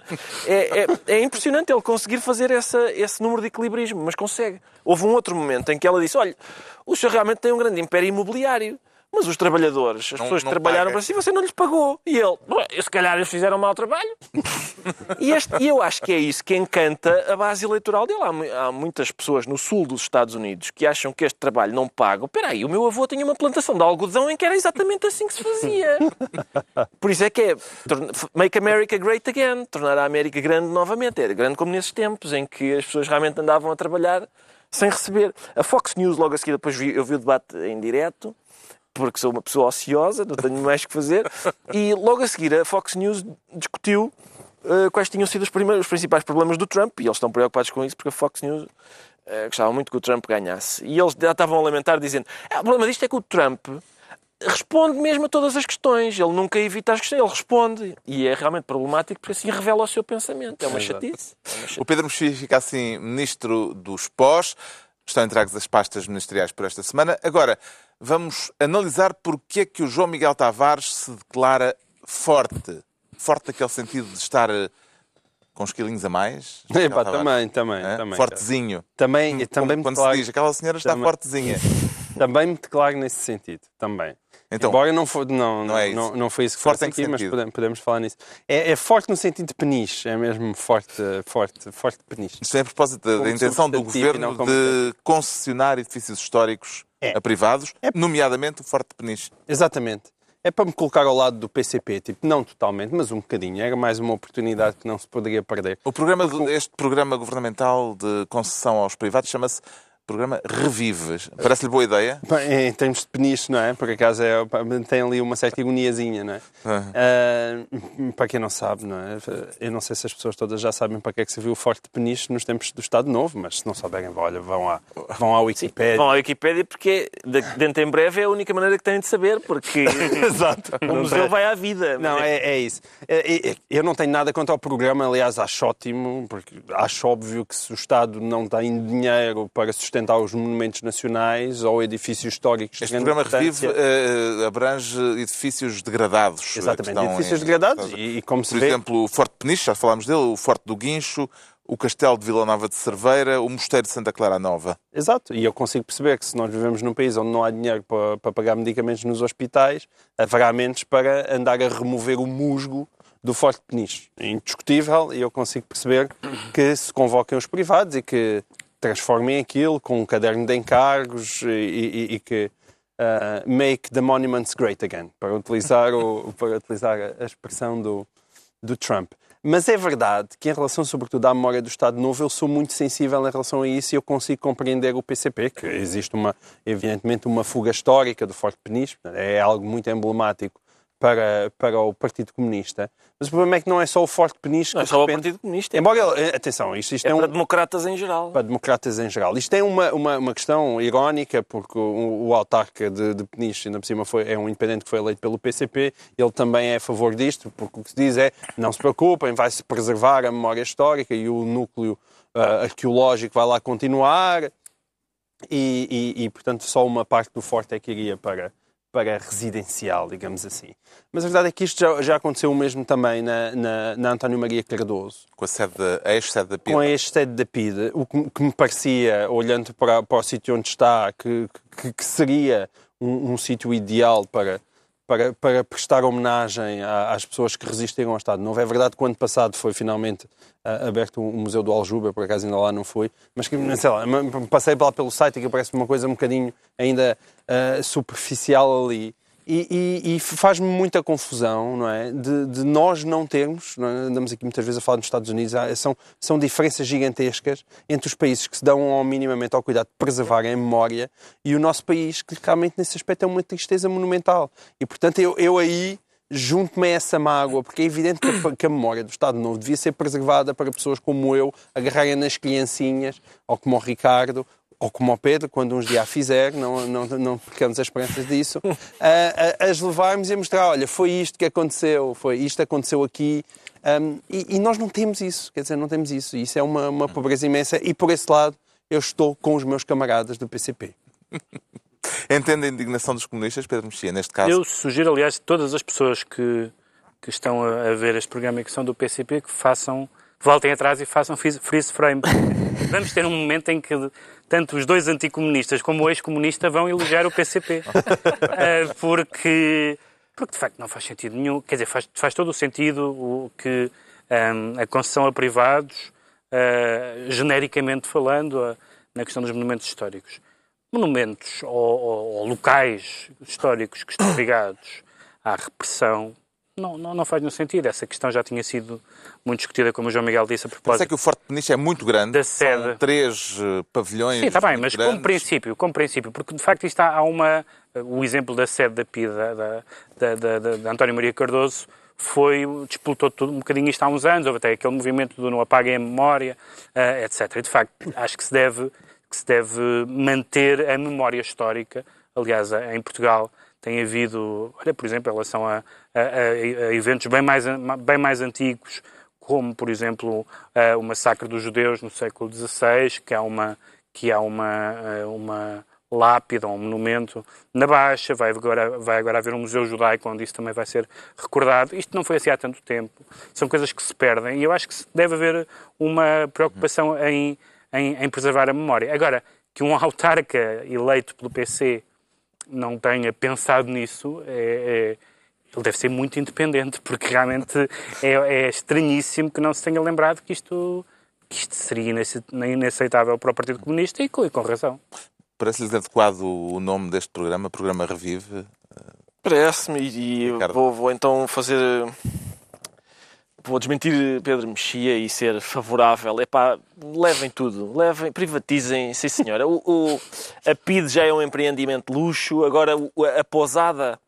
É, é- é impressionante ele conseguir fazer essa, esse número de equilibrismo, mas consegue. Houve um outro momento em que ela disse, olha, o senhor realmente tem um grande império imobiliário. Mas os trabalhadores, as Não- pessoas que trabalharam paga. para si, você não lhes pagou. E ele, "Ué, se calhar eles fizeram um mau trabalho. (laughs) E, este- e eu acho que é isso que encanta a base eleitoral dele. Há, há muitas pessoas no sul dos Estados Unidos que acham que este trabalho não paga. Espera aí, o meu avô tinha uma plantação de algodão em que era exatamente assim que se fazia. (laughs) Por isso é que é Make America Great Again, tornar a América grande novamente. Era grande como nesses tempos em que as pessoas realmente andavam a trabalhar sem receber. A Fox News, logo a seguir, depois vi, eu vi o debate em direto porque sou uma pessoa ociosa, não tenho mais que fazer, e logo a seguir a Fox News discutiu eh, quais tinham sido os, primeiros, os principais problemas do Trump, e eles estão preocupados com isso porque a Fox News eh, gostava muito que o Trump ganhasse. E eles já estavam a lamentar, dizendo: "Ah, o problema disto é que o Trump responde mesmo a todas as questões, ele nunca evita as questões, ele responde. E é realmente problemático porque assim revela o seu pensamento. É uma chatice. É uma chatice. O Pedro Mexia fica assim ministro dos pós. Estão entregues as pastas ministeriais por esta semana. Agora, vamos analisar porque é que o João Miguel Tavares se declara forte. Forte naquele sentido de estar eh, com uns quilinhos a mais. (laughs) Epá, também, também, Hã? também. Fortezinho. Também, também, Como quando declaro, se diz, aquela senhora está Também- fortezinha. (laughs) também me declaro nesse sentido. Também. Então, Embora não, for, não, não é isso. não, não foi isso que Forte que aqui, mas podemos, podemos falar nisso. É, é forte no sentido de peniche, é mesmo forte, forte, forte peniche. Isto é a propósito da, intenção do governo de concessionar edifícios históricos É. a privados, nomeadamente o Forte de Peniche. Exatamente. É para me colocar ao lado do PCP, tipo, não totalmente, mas um bocadinho. Era mais uma oportunidade que não se poderia perder. O programa, este programa governamental de concessão aos privados chama-se Programa Revives. Parece-lhe boa ideia? Bem, Em termos de peniche, não é? Por acaso é, tem ali uma certa ironiazinha, não é? Aham. Ah, para quem não sabe, não é? Eu não sei se as pessoas todas já sabem para que é que serviu o forte de peniche nos tempos do Estado Novo, mas se não souberem, olha, vão à, vão à Wikipédia. Vão à Wikipédia porque de- dentro em breve é a única maneira que têm de saber, porque (laughs) Exato. o museu vai à vida. Não, é, é isso. É, é, Eu não tenho nada contra o programa, aliás, acho ótimo, porque acho óbvio que se o Estado não tem dinheiro para sustentar os monumentos nacionais ou edifícios históricos Este programa Revive eh, abrange edifícios degradados. eh, Exatamente, edifícios em- degradados e, e como se Por vê... exemplo, o Forte Peniche, já falámos dele, o Forte do Guincho, o Castelo de Vila Nova de Cerveira, o Mosteiro de Santa Clara Nova. Exato, e eu consigo perceber que se nós vivemos num país onde não há dinheiro para, para pagar medicamentos nos hospitais, haverá menos para andar a remover o musgo do Forte Peniche. É indiscutível e eu consigo perceber que se convoquem os privados e que transformem aquilo com um caderno de encargos e, e- e que ah, make the monuments great again, para utilizar, o, (laughs) para utilizar a expressão do, do Trump. Mas é verdade que, em relação, sobretudo, à memória do Estado Novo, eu sou muito sensível em relação a isso e eu consigo compreender o PCP, que existe, uma, evidentemente, uma fuga histórica do Forte portanto, é algo muito emblemático para, para o Partido Comunista. Mas o problema é que não é só o Forte Peniche Não é só de o repente- Partido Comunista, é, Embora, ele- atenção, isto, isto é é, um, para democratas em geral. para democratas em geral. Isto é uma, uma, uma questão irónica, porque o, o autarca de, de Peniche, ainda por cima, foi, é um independente que foi eleito pelo PCP, ele também é a favor disto, porque o que se diz é, não se preocupem, vai-se preservar a memória histórica e o núcleo ah, arqueológico vai lá continuar, e, e, e, portanto, só uma parte do forte é que iria para, para residencial, digamos assim. Mas a verdade é que isto já, já aconteceu o mesmo também na, na, na António Maria Cardoso Com a sede da, a ex-sede da PIDE. com este sede da PIDE, o que, que me parecia, olhando para, para o sítio onde está, que, que, que seria um, um sítio ideal para, para, para prestar homenagem às pessoas que resistiram ao Estado Novo. É verdade que o ano passado foi finalmente ah, aberto o Museu do Aljube, por acaso ainda lá não fui, mas que, sei lá, passei lá pelo site e que parece uma coisa um bocadinho ainda ah, superficial ali. E, e- e faz-me muita confusão, não é? De, de nós não termos, não é? andamos aqui muitas vezes a falar nos Estados Unidos, são, são diferenças gigantescas entre os países que se dão ao minimamente ao cuidado de preservarem a memória e o nosso país, que realmente nesse aspecto é uma tristeza monumental. E portanto eu, eu aí junto-me a essa mágoa, porque é evidente que a, que a memória do Estado Novo devia ser preservada para pessoas como eu, agarrarem nas criancinhas, ou como o Ricardo, ou como o Pedro, quando uns dias a fizer, não, não, não ficamos as esperanças disso, (laughs) a, a, as levarmos e a mostrar, olha, foi isto que aconteceu, foi isto que aconteceu aqui, um, e, e, nós não temos isso, quer dizer, não temos isso, isso é uma, uma pobreza imensa, e por esse lado eu estou com os meus camaradas do PCP. (laughs) Entende a indignação dos comunistas, Pedro Mexia, neste caso? Eu sugiro, aliás, todas as pessoas que, que estão a, a ver este programa e que são do PCP que façam, que voltem atrás e façam freeze frame. (laughs) Vamos ter um momento em que tanto os dois anticomunistas como o ex-comunista vão elogiar o PCP. uh, (laughs) porque, porque, de facto, não faz sentido nenhum. Quer dizer, faz, faz todo o sentido o que um, a concessão a privados, uh, genericamente falando, uh, na questão dos monumentos históricos monumentos ou, ou, ou, locais históricos que estão (coughs) ligados à repressão não, não, não faz nenhum sentido. Essa questão já tinha sido muito discutida, como o João Miguel disse, a propósito. Mas é que o Forte Peniche é muito grande, da sede. são três uh, pavilhões. Sim, está bem, mas grandes. como princípio, como princípio, porque de facto isto há uma. O exemplo da sede da PIDA, da, da, da, da António Maria Cardoso, foi, disputou tudo um bocadinho isto há uns anos, houve até aquele movimento do não apaguem a memória, uh, etc. E de facto, acho que se deve que se deve manter a memória histórica. Aliás, em Portugal tem havido, olha, por exemplo, em relação a, a, a eventos bem mais, bem mais antigos, como, por exemplo, o massacre dos judeus no século XVI, que há uma, que há uma, uma lápide ou um monumento na Baixa, vai agora, vai agora haver um museu judaico onde isso também vai ser recordado. Isto não foi assim há tanto tempo. São coisas que se perdem e eu acho que deve haver uma preocupação em em, em preservar a memória. Agora, que um (laughs) autarca eleito pelo PC não tenha pensado nisso, é, é, ele deve ser muito independente, porque realmente é, é, estranhíssimo que não se tenha lembrado que isto, que isto seria inaceitável para o Partido Comunista e com, e com razão. Parece-lhes adequado o nome deste programa, Programa Revive? Parece-me, e, e vou, vou então fazer vou desmentir Pedro Mexia e ser favorável. É pá, levem tudo, levem, privatizem, sim senhora. O, o, a PID já é um empreendimento de luxo, agora a, a pousada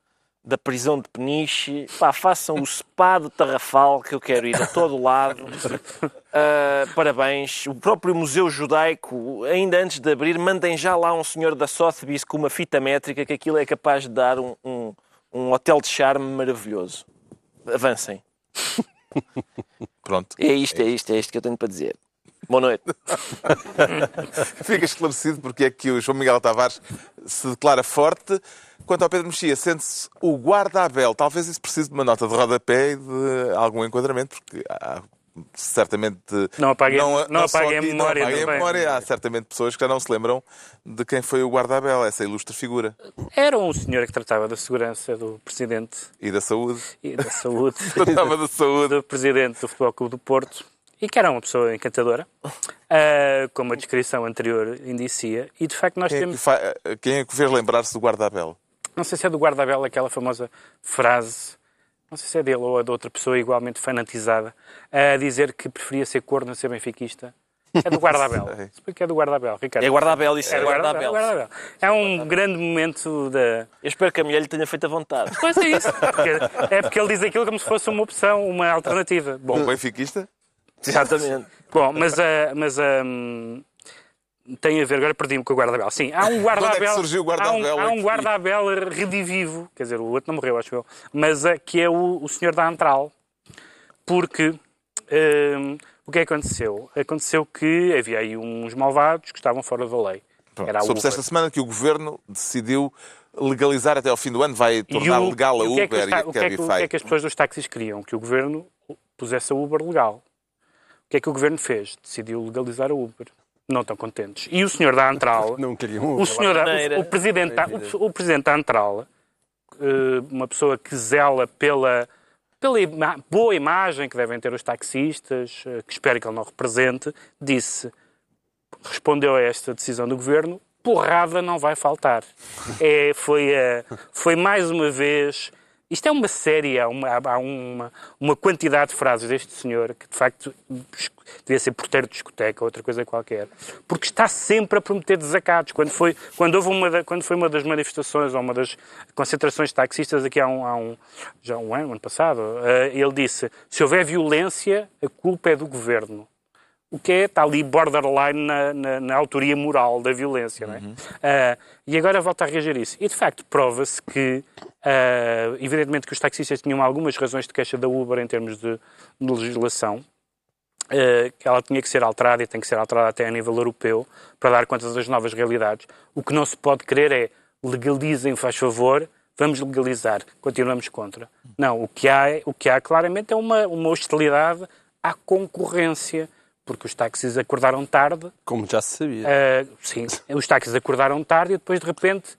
da prisão de Peniche, pá, façam o spa do Tarrafal, que eu quero ir a todo lado. Uh, parabéns. O próprio Museu Judaico, ainda antes de abrir, mandem já lá um senhor da Sotheby's com uma fita métrica, que aquilo é capaz de dar um, um, um hotel de charme maravilhoso. Avancem. (laughs) Pronto. É isto, é isto, é isto que eu tenho para dizer. Boa noite. (laughs) Fica esclarecido porque é que o João Miguel Tavares se declara forte. Quanto ao Pedro Mexia, sente-se o guarda-abel. Talvez isso precise de uma nota de rodapé e de algum enquadramento, porque há certamente. Não apaguem, não, não, apaguem a memória. Não apaguem a memória. Há certamente pessoas que já não se lembram de quem foi o guarda-abel, essa ilustre figura. Era um senhor que tratava da segurança do presidente. E da saúde. E da saúde. (laughs) tratava da saúde. Do presidente do Futebol Clube do Porto. E que era uma pessoa encantadora, uh, como a descrição anterior indicia. E de facto nós quem temos. É que fa... Quem é que fez lembrar-se do guarda-abel? Não sei se é do guarda-abel aquela famosa frase não sei se é dele ou de outra pessoa igualmente fanatizada, a dizer que preferia ser corno a ser benfiquista. É do (laughs) guarda-abel. Porque é do guarda-abel, Ricardo. É guarda-abel, isso é, é guarda-abel. Guarda é um grande momento da... Eu espero que a mulher lhe tenha feito a vontade. (laughs) Pois é isso. Porque, é porque ele diz aquilo como se fosse uma opção, uma alternativa. Bom, um benfiquista? Exatamente. Bom, mas, uh, mas um, tem a ver, agora perdi-me com o guarda-abel. Sim, há um (laughs) guarda-abel. É surgiu o guarda-abel? Há um, um guarda-abel redivivo, quer dizer, o outro não morreu, acho eu, mas uh, que é o, o senhor da Antral. Porque uh, o que aconteceu? Aconteceu que havia aí uns malvados que estavam fora da lei. Soube-se esta semana que o governo decidiu legalizar até ao fim do ano, vai tornar o, legal a Uber é que, e a Cabify. O que, é que, o que é que as pessoas dos táxis queriam? Que o governo pusesse a Uber legal. O que é que o governo fez? Decidiu legalizar a Uber não estão contentes. E o senhor da Antral, (laughs) não queriam o, senhor, o, o, presidente, o, o, presidente da Antral, eh, uma pessoa que zela pela, pela ima boa imagem que devem ter os taxistas, eh, que espero que ele não represente, disse, respondeu a esta decisão do governo, porrada não vai faltar. É, foi, foi mais uma vez Isto é uma série, há uma, há uma, uma quantidade de frases deste senhor que, de facto, devia ser porteiro de discoteca ou outra coisa qualquer, porque está sempre a prometer desacatos. Quando foi, quando houve uma, da- quando foi uma das manifestações ou uma das concentrações de taxistas aqui há um, há um já um ano, ano passado, eh, ele disse, se houver violência, a culpa é do governo. O que é, está ali borderline na, na, na autoria moral da violência. Não é? Ah, e agora volta a reagir a isso. E, de facto, prova-se que, ah, evidentemente, que os taxistas tinham algumas razões de queixa da Uber em termos de, de legislação, eh, que ela tinha que ser alterada e tem que ser alterada até a nível europeu para dar conta das novas realidades. O que não se pode querer é legalizem, faz favor, vamos legalizar, continuamos contra. Não, o que há, é- o que há claramente é uma, uma hostilidade à concorrência, porque os táxis acordaram tarde, Como já se sabia. Uh, sim, (laughs) os táxis acordaram tarde e depois, de repente,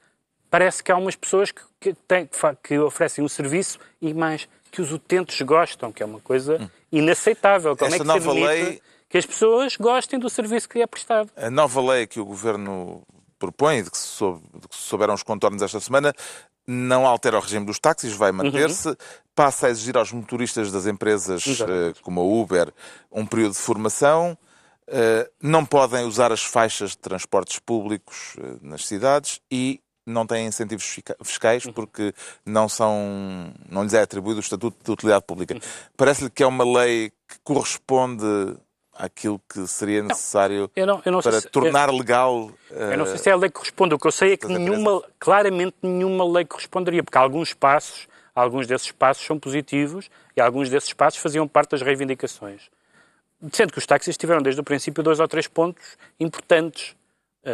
parece que há umas pessoas que, que, têm- que oferecem um serviço e mais que os utentes gostam, que é uma coisa inaceitável. Como Esta é que se admite lei- que as pessoas gostem do serviço que lhe é prestado? A nova lei que o Governo propõe, de que, soube- de que se souberam os contornos esta semana, não altera o regime dos táxis, vai manter-se, passa a exigir aos motoristas das empresas Exatamente. eh, como a Uber um período de formação, eh, não podem usar as faixas de transportes públicos eh, nas cidades e não têm incentivos fiscais porque não são não lhes é atribuído o estatuto de utilidade pública. Parece-lhe que é uma lei que corresponde àquilo que seria necessário Eu não, eu não para se- tornar legal. Eu não sei eh, se é a lei que corresponde. O que eu sei é que das nenhuma, claramente nenhuma lei corresponderia, porque alguns passos, alguns desses passos são positivos e alguns desses passos faziam parte das reivindicações. Sendo que os táxis tiveram desde o princípio dois ou três pontos importantes,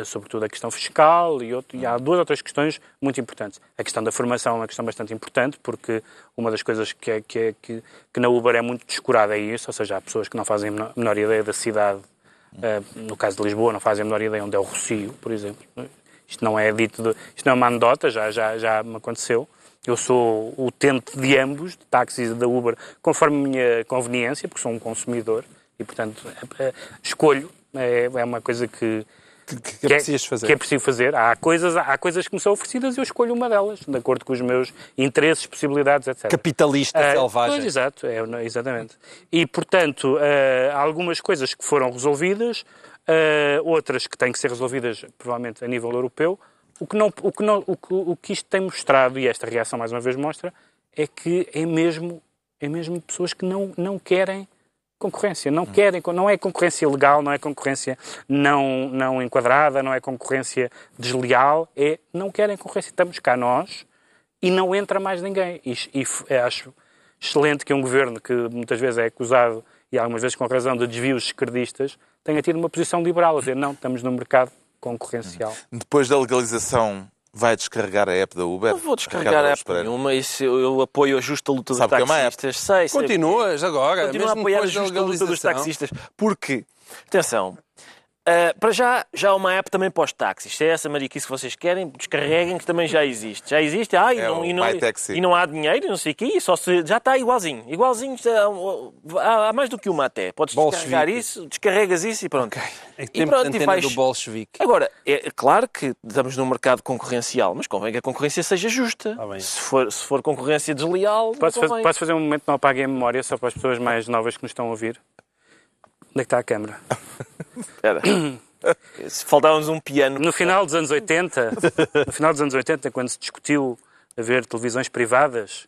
sobretudo a questão fiscal e, outro, e há duas ou três questões muito importantes. A questão da formação é uma questão bastante importante, porque uma das coisas que, é, que, é, que, que na Uber é muito descurada é isso, ou seja, há pessoas que não fazem a menor, ideia da cidade Uh, no caso de Lisboa, não fazem a menor ideia onde é o Rocio, por exemplo. Isto não é dito, de, isto não é uma anedota, já, já, já me aconteceu. Eu sou utente de ambos, de táxis e da Uber, conforme a minha conveniência, porque sou um consumidor e, portanto, é- é- escolho. É, é uma coisa que, Que, que, é preciso fazer. que é preciso fazer. Há coisas, há coisas que me são oferecidas e eu escolho uma delas, de acordo com os meus interesses, possibilidades, etc. Capitalista Ah, selvagem. Pois, exato, é, exatamente. E, portanto, ah, há algumas coisas que foram resolvidas, ah, outras que têm que ser resolvidas, provavelmente, a nível europeu. O que, não, o, que não, o, que, o que isto tem mostrado, e esta reação mais uma vez mostra, é que é mesmo, é mesmo pessoas que não, não querem concorrência. Não querem, não é concorrência legal, não é concorrência não, não enquadrada, não é concorrência desleal, é não querem concorrência. Estamos cá nós e não entra mais ninguém. E, e f- acho excelente que um governo que muitas vezes é acusado, e algumas vezes com razão, de desvios esquerdistas, tenha tido uma posição liberal, a dizer não, estamos num mercado concorrencial. Depois da legalização, vai descarregar a app da Uber? Não vou descarregar a app Pereira. nenhuma. Isso eu, eu apoio a justa luta dos Sabe o que é uma app? taxistas. Sei, sei. Continuas agora, Continuo a mesmo apoiar a justa luta dos taxistas. Porque, atenção, ah, para já, já há uma app também para os táxis. Se é essa mariquice que vocês querem, descarreguem que também já existe. Já existe, ah, e, É não, e, não, e não há dinheiro, e não sei o quê, só se, já está igualzinho. Igualzinho, há, há mais do que uma até. Podes Bolchevique. descarregar isso, descarregas isso e pronto. É E pronto, de e vais- do Bolchevique. Agora, é claro que estamos num mercado concorrencial, mas convém que a concorrência seja justa. Bem. se, for, se for concorrência desleal, Posso, faz- convém. posso fazer um momento não apaguem a memória, só para as pessoas mais novas que nos estão a ouvir? Onde é que está a câmara? (laughs) Espera. (coughs) Faltava-nos um piano. No final dos anos 80, no final dos anos 80, quando se discutiu haver televisões privadas,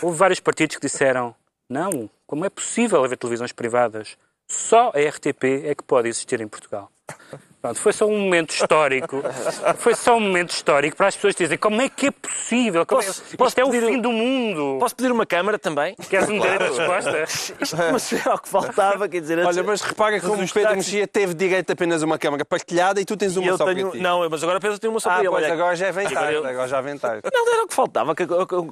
houve vários partidos que disseram: não, como é possível haver televisões privadas? Só a RTP é que pode existir em Portugal. Pronto, foi só um momento histórico. (laughs) Foi só um momento histórico para as pessoas dizerem como é que é possível? Como é- Posso- Isto posso é o fim um- do mundo. Posso pedir uma câmara também? Queres um direito de resposta? (laughs) Isto, mas era o que faltava, quer dizer... Olha, mas repara como o Pedro Mexia teve direito apenas a uma câmara partilhada e tu tens uma eu só tenho... para ti. Não, mas agora Pedro tem uma só ah, para ele. olha. agora já vem Agora tarde, eu- agora já vem tarde. Não, era o que faltava, que-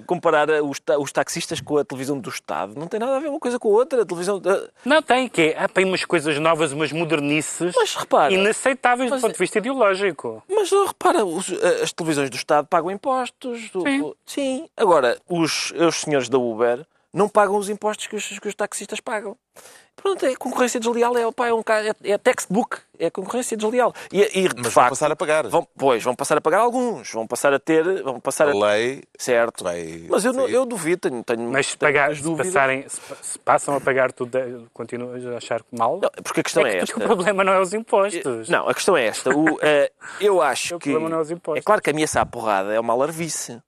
comparar os, ta- os taxistas com a televisão do Estado. Não tem nada a ver uma coisa com a outra. A televisão... ah, Não tem, que é, há para aí umas coisas novas, umas modernices Mas repara... inaceitáveis Mas- do ponto de vista ideológico. Mas oh, repara, os- as televisões do Estado pagam impostos. Sim. o- Sim. Agora, os, os senhores da Uber não pagam os impostos que os, que os taxistas pagam. Pronto, é concorrência desleal, é, opa, é, um, é, é textbook, é concorrência desleal. E, e, de Mas vão facto, passar a pagar. Vão, pois, vão passar a pagar alguns, vão passar a ter, vão passar a... A lei Certo. vai... Mas eu, não- eu duvido, tenho, tenho Mas se, pagar, se, dúvidas. passarem, se, pa- se passam a pagar tudo, eh, continuas a achar mal? Não, porque a questão é, que esta. O problema não é os impostos. Não, a questão é esta. O, eh, eu (laughs) acho O que. problema não é os impostos. É claro que ameaçar a porrada é uma alarvice.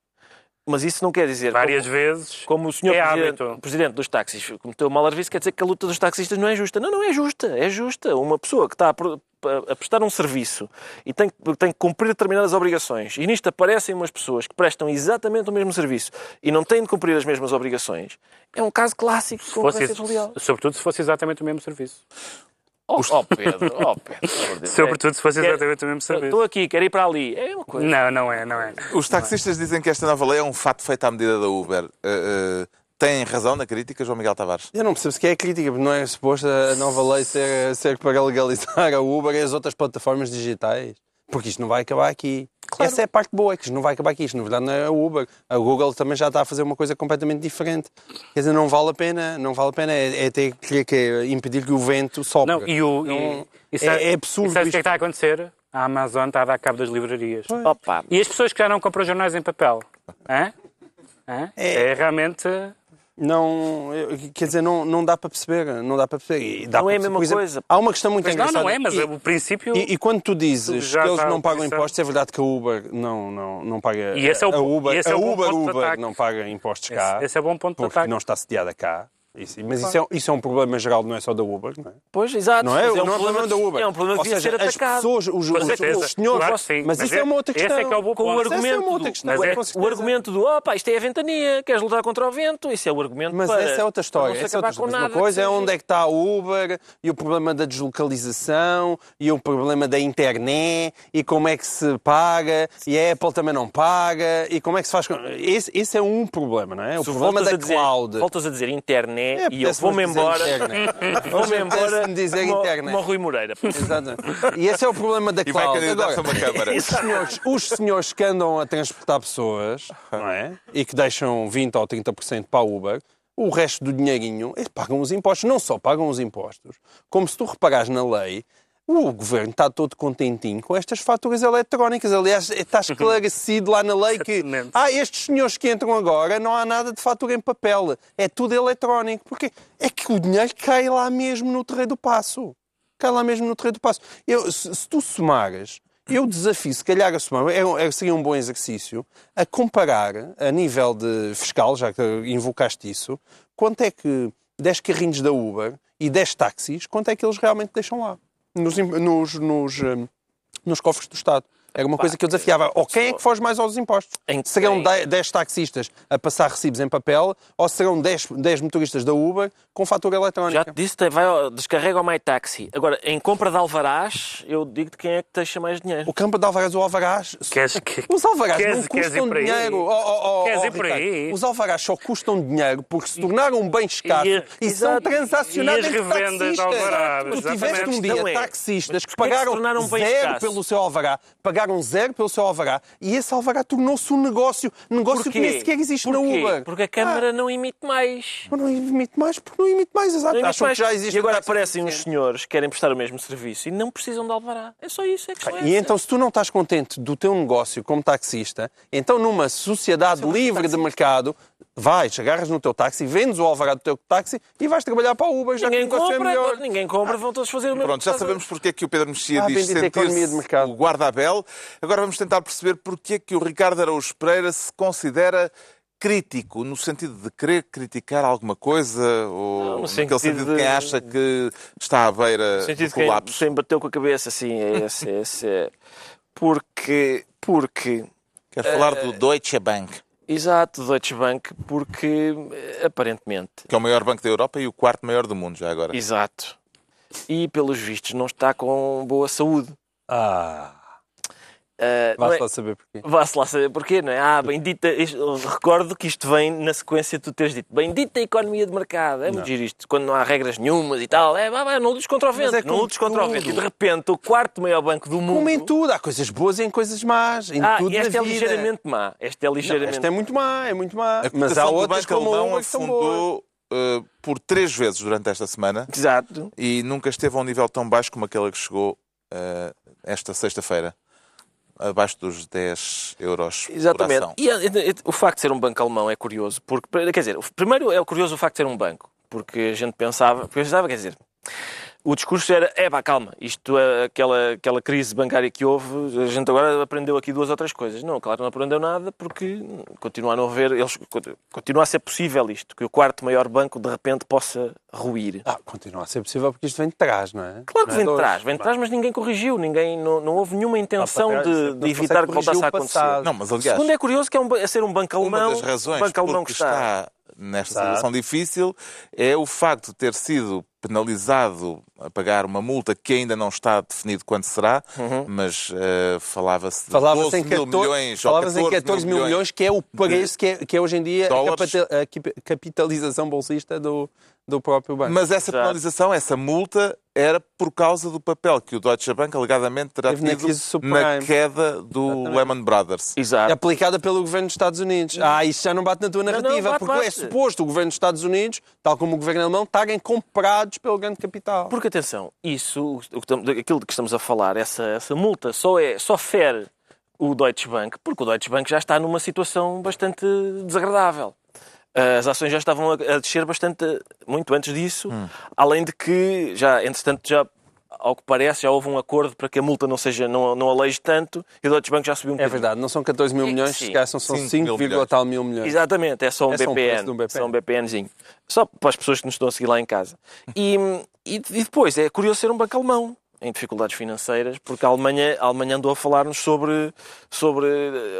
Mas isso não quer dizer. Várias como, vezes. Como o senhor é presidente, presidente dos táxis cometeu uma alarvice, quer dizer que a luta dos taxistas não é justa. Não, não é justa. É justa. Uma pessoa que está a, pro- a prestar um serviço e tem, que- tem que cumprir determinadas obrigações, e nisto aparecem umas pessoas que prestam exatamente o mesmo serviço e não têm de cumprir as mesmas obrigações, é um caso clássico de concorrência desleal. sobretudo se fosse exatamente o mesmo serviço. Oh, oh, Pedro, oh, Pedro. Sobretudo se fosse exatamente o mesmo serviço. Estou aqui, quero ir para ali. É uma coisa. Não, não é, não é. Os taxistas dizem que esta nova lei é um fato feito à medida da Uber. Uh, uh, têm razão na crítica, João Miguel Tavares? Eu não percebo se que é crítica, porque não é suposto a nova lei ser, ser para legalizar a Uber e as outras plataformas digitais. Porque isto não vai acabar aqui. Essa é a parte boa, é que isto não vai acabar aqui. Isto, na verdade, não é a Uber. A Google também já está a fazer uma coisa completamente diferente. Quer dizer, não vale a pena. Não vale a pena. É, é ter que, que impedir que o vento sopre. Não, e o, Não- e é, é absurdo E sabes o que é que está a acontecer? A Amazon está a dar cabo das livrarias. Opa, E as pessoas que já não compram jornais em papel? Hã? Hã? É- É realmente. Não, quer dizer, não, não dá para perceber. Não dá para perceber. Dá Não para é a mesma exemplo, coisa. Há uma questão muito não, engraçada. não é, mas E- o princípio. E, e quando tu dizes que eles não pagam impostos, é verdade que a Uber não, não, não paga. E esse é o a Uber, esse é a o bom Uber, de Uber não paga impostos cá. Esse- esse é bom ponto de porque ataque. não está sediada cá. Isso- mas isso é, isso é um problema geral, não é só da Uber, não é? pois, exato. Não é, Mas não é um problema de- da Uber. É um problema que devia ser as atacado. pessoas, os, Com os, certeza. os senhores. Claro sim. Mas, Mas isso é uma outra esse questão. é que é o bom Com o. Mas argumento, é uma outra do, questão. Mas é- com o argumento do opa, isto é a ventania, queres lutar contra o vento, isso é o argumento Mas para, essa é outra história. não Essa é outra com. Uma coisa é onde é que está a Uber e o problema da deslocalização e o problema da internet e como é que se paga e a Apple também não paga e como é que se faz. com- Esse, esse é um problema, não é? O Se problema da dizer, cloud. Voltas a dizer internet É, e eu vou-me embora. (laughs) Vou-me embora dizer como o Rui Moreira. Exatamente. E esse é o problema da E vai candidatar-se a uma Câmara. os senhores, os senhores que andam a transportar pessoas não é? e que deixam 20% ou 30% para a Uber, o resto do dinheirinho, eles pagam os impostos. Não só pagam os impostos, como se tu reparares na lei, o governo está todo contentinho com estas faturas eletrónicas. Aliás, está esclarecido lá na lei que ah, estes senhores que entram agora não há nada de fatura em papel. É tudo eletrónico. Porque é que o dinheiro cai lá mesmo no terreiro do passo. Cai lá mesmo no terreiro do passo. Eu, se, se tu somares, eu desafio, se calhar a somar, é, é- seria um bom exercício, a comparar a nível de fiscal, já que invocaste isso, quanto é que 10 carrinhos da Uber e 10 táxis, quanto é que eles realmente deixam lá? Nos, nos, nos, hum, nos cofres do Estado. Era uma coisa que eu desafiava. Ou quem é que foge mais aos impostos? Em Serão quem? 10 taxistas a passar recibos em papel ou serão 10, 10 motoristas da Uber com fatura Já eletrónica? te disse, vai, descarrega o MyTaxi. Agora, em compra de alvarás, eu digo-te quem é que deixa mais dinheiro. O campo de alvarás, o alvarás... Queres (laughs) que- Os alvarás queres- não custam por aí? dinheiro. Oh, oh, oh, Queres oh, ir por aí? Os alvarás só custam dinheiro porque se tornaram um bem escasso E- e, são exato. transacionados E as revendas de taxistas. alvarás, Tu tiveste um dia é, taxistas que pagaram tornaram um bem zero escasso? pelo seu alvará, pagaram zero pelo seu alvará e esse alvará tornou-se um negócio, negócio que Porquê? nem sequer existe na Porquê? Uber. Porque a Câmara não emite mais. Ah, não emite mais, porque não emite mais, exato. Emite Acham mais. que já existe e agora aparecem uns senhores que querem prestar o mesmo serviço e não precisam de alvará. É só isso, é que E então, se tu não estás contente do teu negócio como taxista, então numa sociedade livre de mercado, vais, agarras no teu táxi, vendes o alvará do teu táxi e vais trabalhar para a Uber, já Ninguém que o compra, é melhor. agora ninguém compra, vão todos fazer o mesmo. Pronto, já sabemos porque é que o Pedro Mexia Ah, diz sentir-se mercado. o guarda-abel. Agora vamos tentar perceber porque é que o Ricardo Araújo Pereira se considera crítico, no sentido de querer criticar alguma coisa, ou Não, no naquele sentido sentido de quem acha que está à beira No sentido do colapso. quem bateu com a cabeça, assim, é esse, é esse. é. (laughs) Porque, porque, Quer falar Eh, do Deutsche Bank, exato, Deutsche Bank, porque, eh, aparentemente, que é o maior banco da Europa e o quarto maior do mundo já agora. exato, e pelos vistos não está com boa saúde. Ah, Não vais é- lá saber porquê. Vá-se lá saber porquê, não é? Ah, bendita. eu recordo que isto vem na sequência de tu teres dito bendita economia de mercado. É muito giro isto, quando não há regras nenhumas e tal. É, vá, vá, não lutes contra o Mas vento, é não lutes contra o vento. E de repente, o quarto maior banco do mundo. Como em tudo, há coisas boas e em coisas más, em Ah, tudo esta na é vida. ligeiramente má. Esta é Não, ligeiramente esta é muito má, é muito má. A Mas há outras como a alemão Uber que são boas. afundou eh, por três vezes durante esta semana Exato. e nunca esteve a um nível tão baixo como aquele que chegou eh, esta sexta-feira. Abaixo dos 10 euros Exatamente. por ação. E, eh, eh, o facto de ser um banco alemão é curioso, porque, quer dizer, primeiro é curioso o facto de ser um banco, porque a gente pensava, porque pensava, quer dizer, o discurso era, é pá, calma, isto, é aquela, aquela crise bancária que houve, a gente agora aprendeu aqui duas ou três coisas. Não, claro, não aprendeu nada, porque continua a não haver, eles, continua a ser possível isto, que o quarto maior banco de repente possa ruir. Ah, continua a ser possível porque isto vem de trás, não é? Claro que Não é vem de trás, vem de trás, mas ninguém corrigiu, ninguém, não, não houve nenhuma intenção trás, de, não de evitar que voltasse a o acontecer. Não, mas O aliás, segundo é curioso que é, um, é ser um banco alemão, uma das razões um banco alemão que está... está nesta Exato. situação difícil é o facto de ter sido penalizado a pagar uma multa que ainda não está definido quanto será, mas eh, falava-se de Falava-se 12 em mil 14, milhões ou falava-se em 14 14 mil milhões, que é o preço que é, que é hoje em dia a, dólares. a cap- capitalização bolsista do, do próprio banco. Mas essa Exato. penalização, essa multa, era por causa do papel que o Deutsche Bank alegadamente terá Teve tido na queda do Lehman Brothers. É Exato. aplicada pelo governo dos Estados Unidos. Ah, isso já não bate na tua não, narrativa, bate, porque é bate. suposto o governo dos Estados Unidos, tal como o governo alemão, estarem comprados pelo grande capital. Porque, atenção, isso, aquilo de que estamos a falar, essa, essa multa, só, é, só fere o Deutsche Bank, porque o Deutsche Bank já está numa situação bastante desagradável. As ações já estavam a descer bastante, muito antes disso, além de que, já, entretanto, já, ao que parece, já houve um acordo para que a multa não seja, não, não aleije tanto, e o Deutsche Bank já subiu um É bocadinho. verdade, não são 14 mil É, milhões, sim. se calhar são, são Cinco 5, mil milhões. tal mil milhões. Exatamente, é só um É só um BPN. de um BPN. Só um BPNzinho. Só para as pessoas que nos estão a seguir lá em casa. E, e, e depois, é curioso ser um banco alemão em dificuldades financeiras, porque a Alemanha, a Alemanha andou a falar-nos sobre, sobre.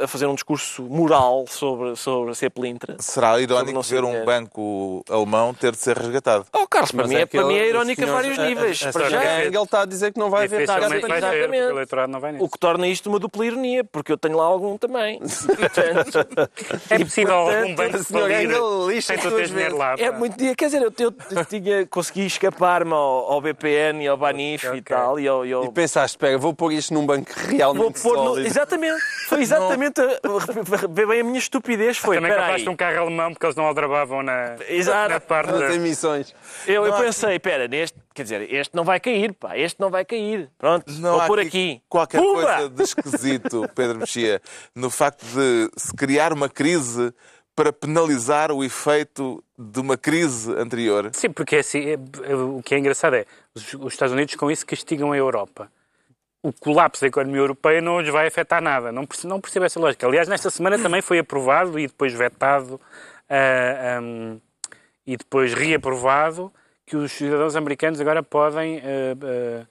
a fazer um discurso moral sobre, sobre ser pelintra. Será irónico ver ser um banco alemão ter de ser resgatado. Oh, Carlos, para Mas mim é, que para mim é ele- irónico a o senhor- vários níveis. A, a, Para a, já, a Engel está a dizer que não vai haver ser, Exatamente. o que torna isto uma dupla ironia, porque eu tenho lá algum também. (laughs) Portanto, É possível portanto, algum banco falir sem tu duas teres dinheiro lá. É muito dia, quer dizer, eu, eu, eu tinha, consegui escapar-me ao, ao BPN e ao Banif e tal, e ao, e ao- E pensaste, espera, vou pôr isto num banco realmente Vou pôr no... Exatamente, foi exatamente a... Bem a minha estupidez, foi, Também espera compraste um carro alemão porque eles não aldrabavam na, Exato. na parte Nas emissões. Eu, eu pensei, espera, neste, quer dizer, este não vai cair, pá, este não vai cair. Pronto, Não vou pôr aqui. qualquer Pumba! coisa de esquisito, Pedro Mexia, no facto de se criar uma crise para penalizar o efeito de uma crise anterior. Sim, porque é assim, é- é- o que é engraçado é os, os Estados Unidos com isso castigam a Europa. O colapso da economia europeia não os vai afetar nada. Não percebo, não percebo essa lógica. Aliás, nesta semana também foi aprovado e depois vetado ah, ahm, e depois reaprovado que os cidadãos americanos agora podem. ah, ah,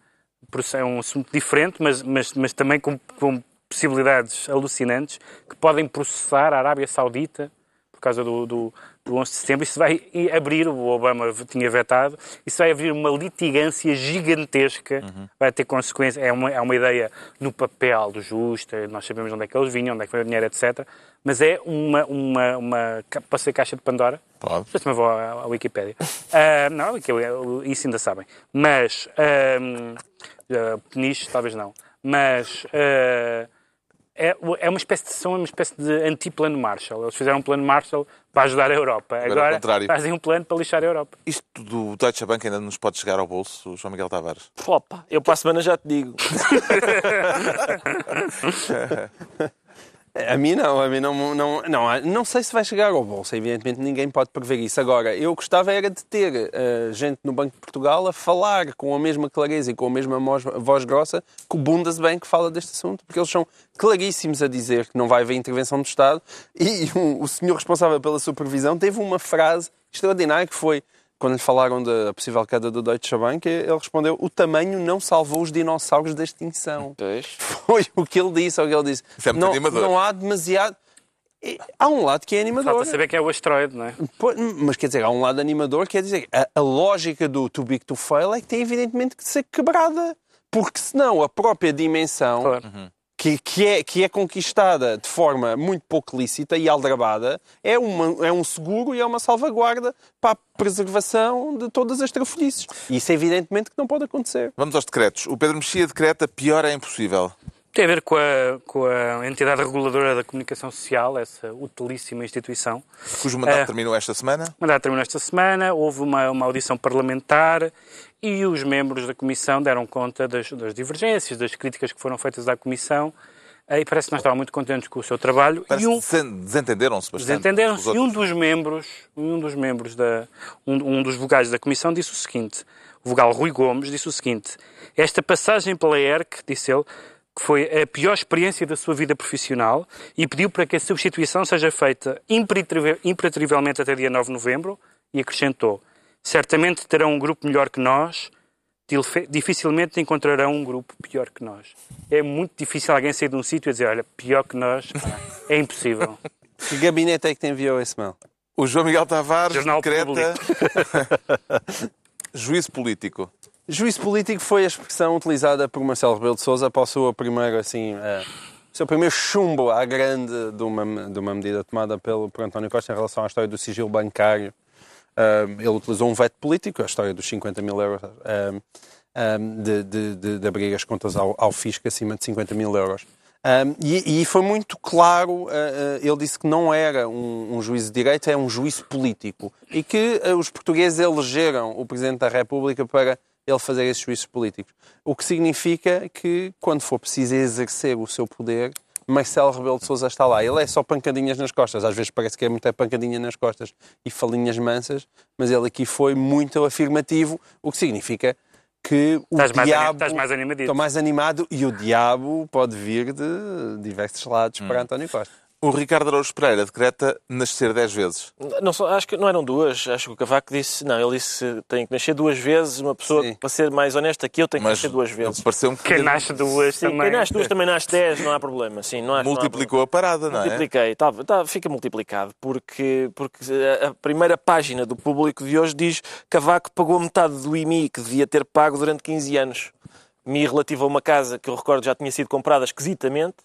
processar- é um assunto diferente, mas, mas, mas também com, com possibilidades alucinantes que podem processar a Arábia Saudita causa do, do, do 11 de setembro. Isso vai abrir, o Obama tinha vetado, isso vai abrir uma litigância gigantesca, vai ter consequências. É uma, é uma ideia no papel do justa, nós sabemos onde é que eles vinham, onde é que foi o dinheiro, etc. Mas é uma, uma, uma pode ser caixa de Pandora. Pode. Depois também vou à, à Wikipédia. Ah, não, isso ainda sabem. Mas, um, peniche, talvez não. Mas ah, é, é uma espécie de, são uma espécie de anti-plano Marshall. Eles fizeram um plano Marshall para ajudar a Europa. Agora fazem um plano para lixar a Europa. Isto do Deutsche Bank ainda nos pode chegar ao bolso, João Miguel Tavares. Opa, eu para a semana já te digo. (laughs) A mim não, a mim não, não, não, não sei se vai chegar ao bolso, evidentemente ninguém pode prever isso. Agora, eu gostava era de ter eh, gente no Banco de Portugal a falar com a mesma clareza e com a mesma voz, grossa que o Bundesbank fala deste assunto, porque eles são claríssimos a dizer que não vai haver intervenção do Estado e o, o senhor responsável pela supervisão teve uma frase extraordinária que foi, quando lhe falaram da possível queda do Deutsche Bank, ele respondeu, o tamanho não salvou os dinossauros da extinção Pois. (laughs) foi o que ele disse, ou o que ele disse. Isso é muito não, animador. não há demasiado. Há um lado que é animador. Falta saber quem é o asteroide, não é? Mas quer dizer, há um lado animador, quer dizer, a, a lógica do too big to fail é que tem evidentemente que ser quebrada. Porque senão a própria dimensão Claro. Que, que, é, que é conquistada de forma muito pouco lícita e aldrabada é, uma, é um seguro e é uma salvaguarda para a preservação de todas as trafolhices. Isso evidentemente que não pode acontecer. Vamos aos decretos. O Pedro Mexia decreta pior é impossível. Tem a ver com a, com a entidade reguladora da comunicação social, essa utilíssima instituição. Cujo mandato É. terminou esta semana. O mandato terminou esta semana, houve uma, uma audição parlamentar e os membros da Comissão deram conta das, das divergências, das críticas que foram feitas à Comissão eh, e parece que não estavam muito contentes com o seu trabalho. Parece e um, desentenderam-se bastante. Desentenderam-se e um dos membros, um dos membros da, um, um dos vogais da comissão disse o seguinte, o vogal Rui Gomes disse o seguinte, esta passagem pela ERC, disse ele, que foi a pior experiência da sua vida profissional e pediu para que a substituição seja feita imperativamente até dia 9 de novembro e acrescentou, certamente terão um grupo melhor que nós, dificilmente encontrarão um grupo pior que nós. É muito difícil alguém sair de um sítio e dizer, olha, pior que nós, é impossível. (laughs) Que gabinete é que te enviou esse mail? O João Miguel Tavares Jornal decreta (laughs) juízo político. Juízo político foi a expressão utilizada por Marcelo Rebelo de Sousa para o seu primeiro, assim, o seu primeiro chumbo à grande de uma, de uma medida tomada pelo, por António Costa em relação à história do sigilo bancário. Eh, ele utilizou um veto político, a história dos 50 mil euros eh, de, de, de, de abrir as contas ao, ao fisco acima de 50 mil euros. Um, e, e foi muito claro, uh, uh, ele disse que não era um, um juízo de direito, é um juízo político. E que uh, os portugueses elegeram o Presidente da República para ele fazer esses juízos políticos. O que significa que, quando for preciso exercer o seu poder, Marcelo Rebelo de Sousa está lá. Ele é só pancadinhas nas costas. Às vezes parece que é muita pancadinha nas costas e falinhas mansas, mas ele aqui foi muito afirmativo, o que significa que o Estás mais diabo... anim- estás mais animadito. Estou mais animado e o diabo pode vir de diversos lados para António Costa. O Ricardo Araújo Pereira decreta nascer 10 vezes. Não, só- acho que não eram duas. Acho que o Cavaco disse. Não, ele disse que tem que nascer duas vezes. Uma pessoa, Sim. para ser mais honesta que eu, tem que Mas nascer duas vezes. pareceu-me que Quem nasce duas Sim, também. quem nasce duas também nasce dez, não há problema. Sim, não há, não há multiplicou a parada, não é? Multipliquei, tá, tá, fica multiplicado, porque, porque a, primeira página do público de hoje diz que Cavaco pagou metade do IMI que devia ter pago durante 15 anos. IMI relativo a uma casa que eu recordo já tinha sido comprada esquisitamente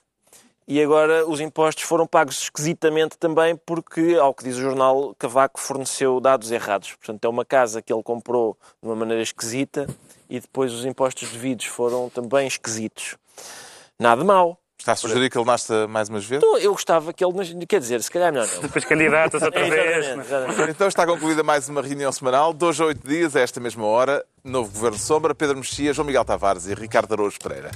e agora os impostos foram pagos esquisitamente também porque, ao que diz o jornal, Cavaco forneceu dados errados. Portanto, é uma casa que ele comprou de uma maneira esquisita e depois os impostos devidos foram também esquisitos. Nada mal. Está a sugerir que ele nasça mais umas vezes? Então, eu gostava que ele. Quer dizer, se calhar melhor não. Depois candidatas outra vez. exatamente, exatamente. Então está concluída mais uma reunião semanal. Dois a oito dias, a esta mesma hora. Novo Governo Sombra, Pedro Mexia, João Miguel Tavares e Ricardo Araújo Pereira.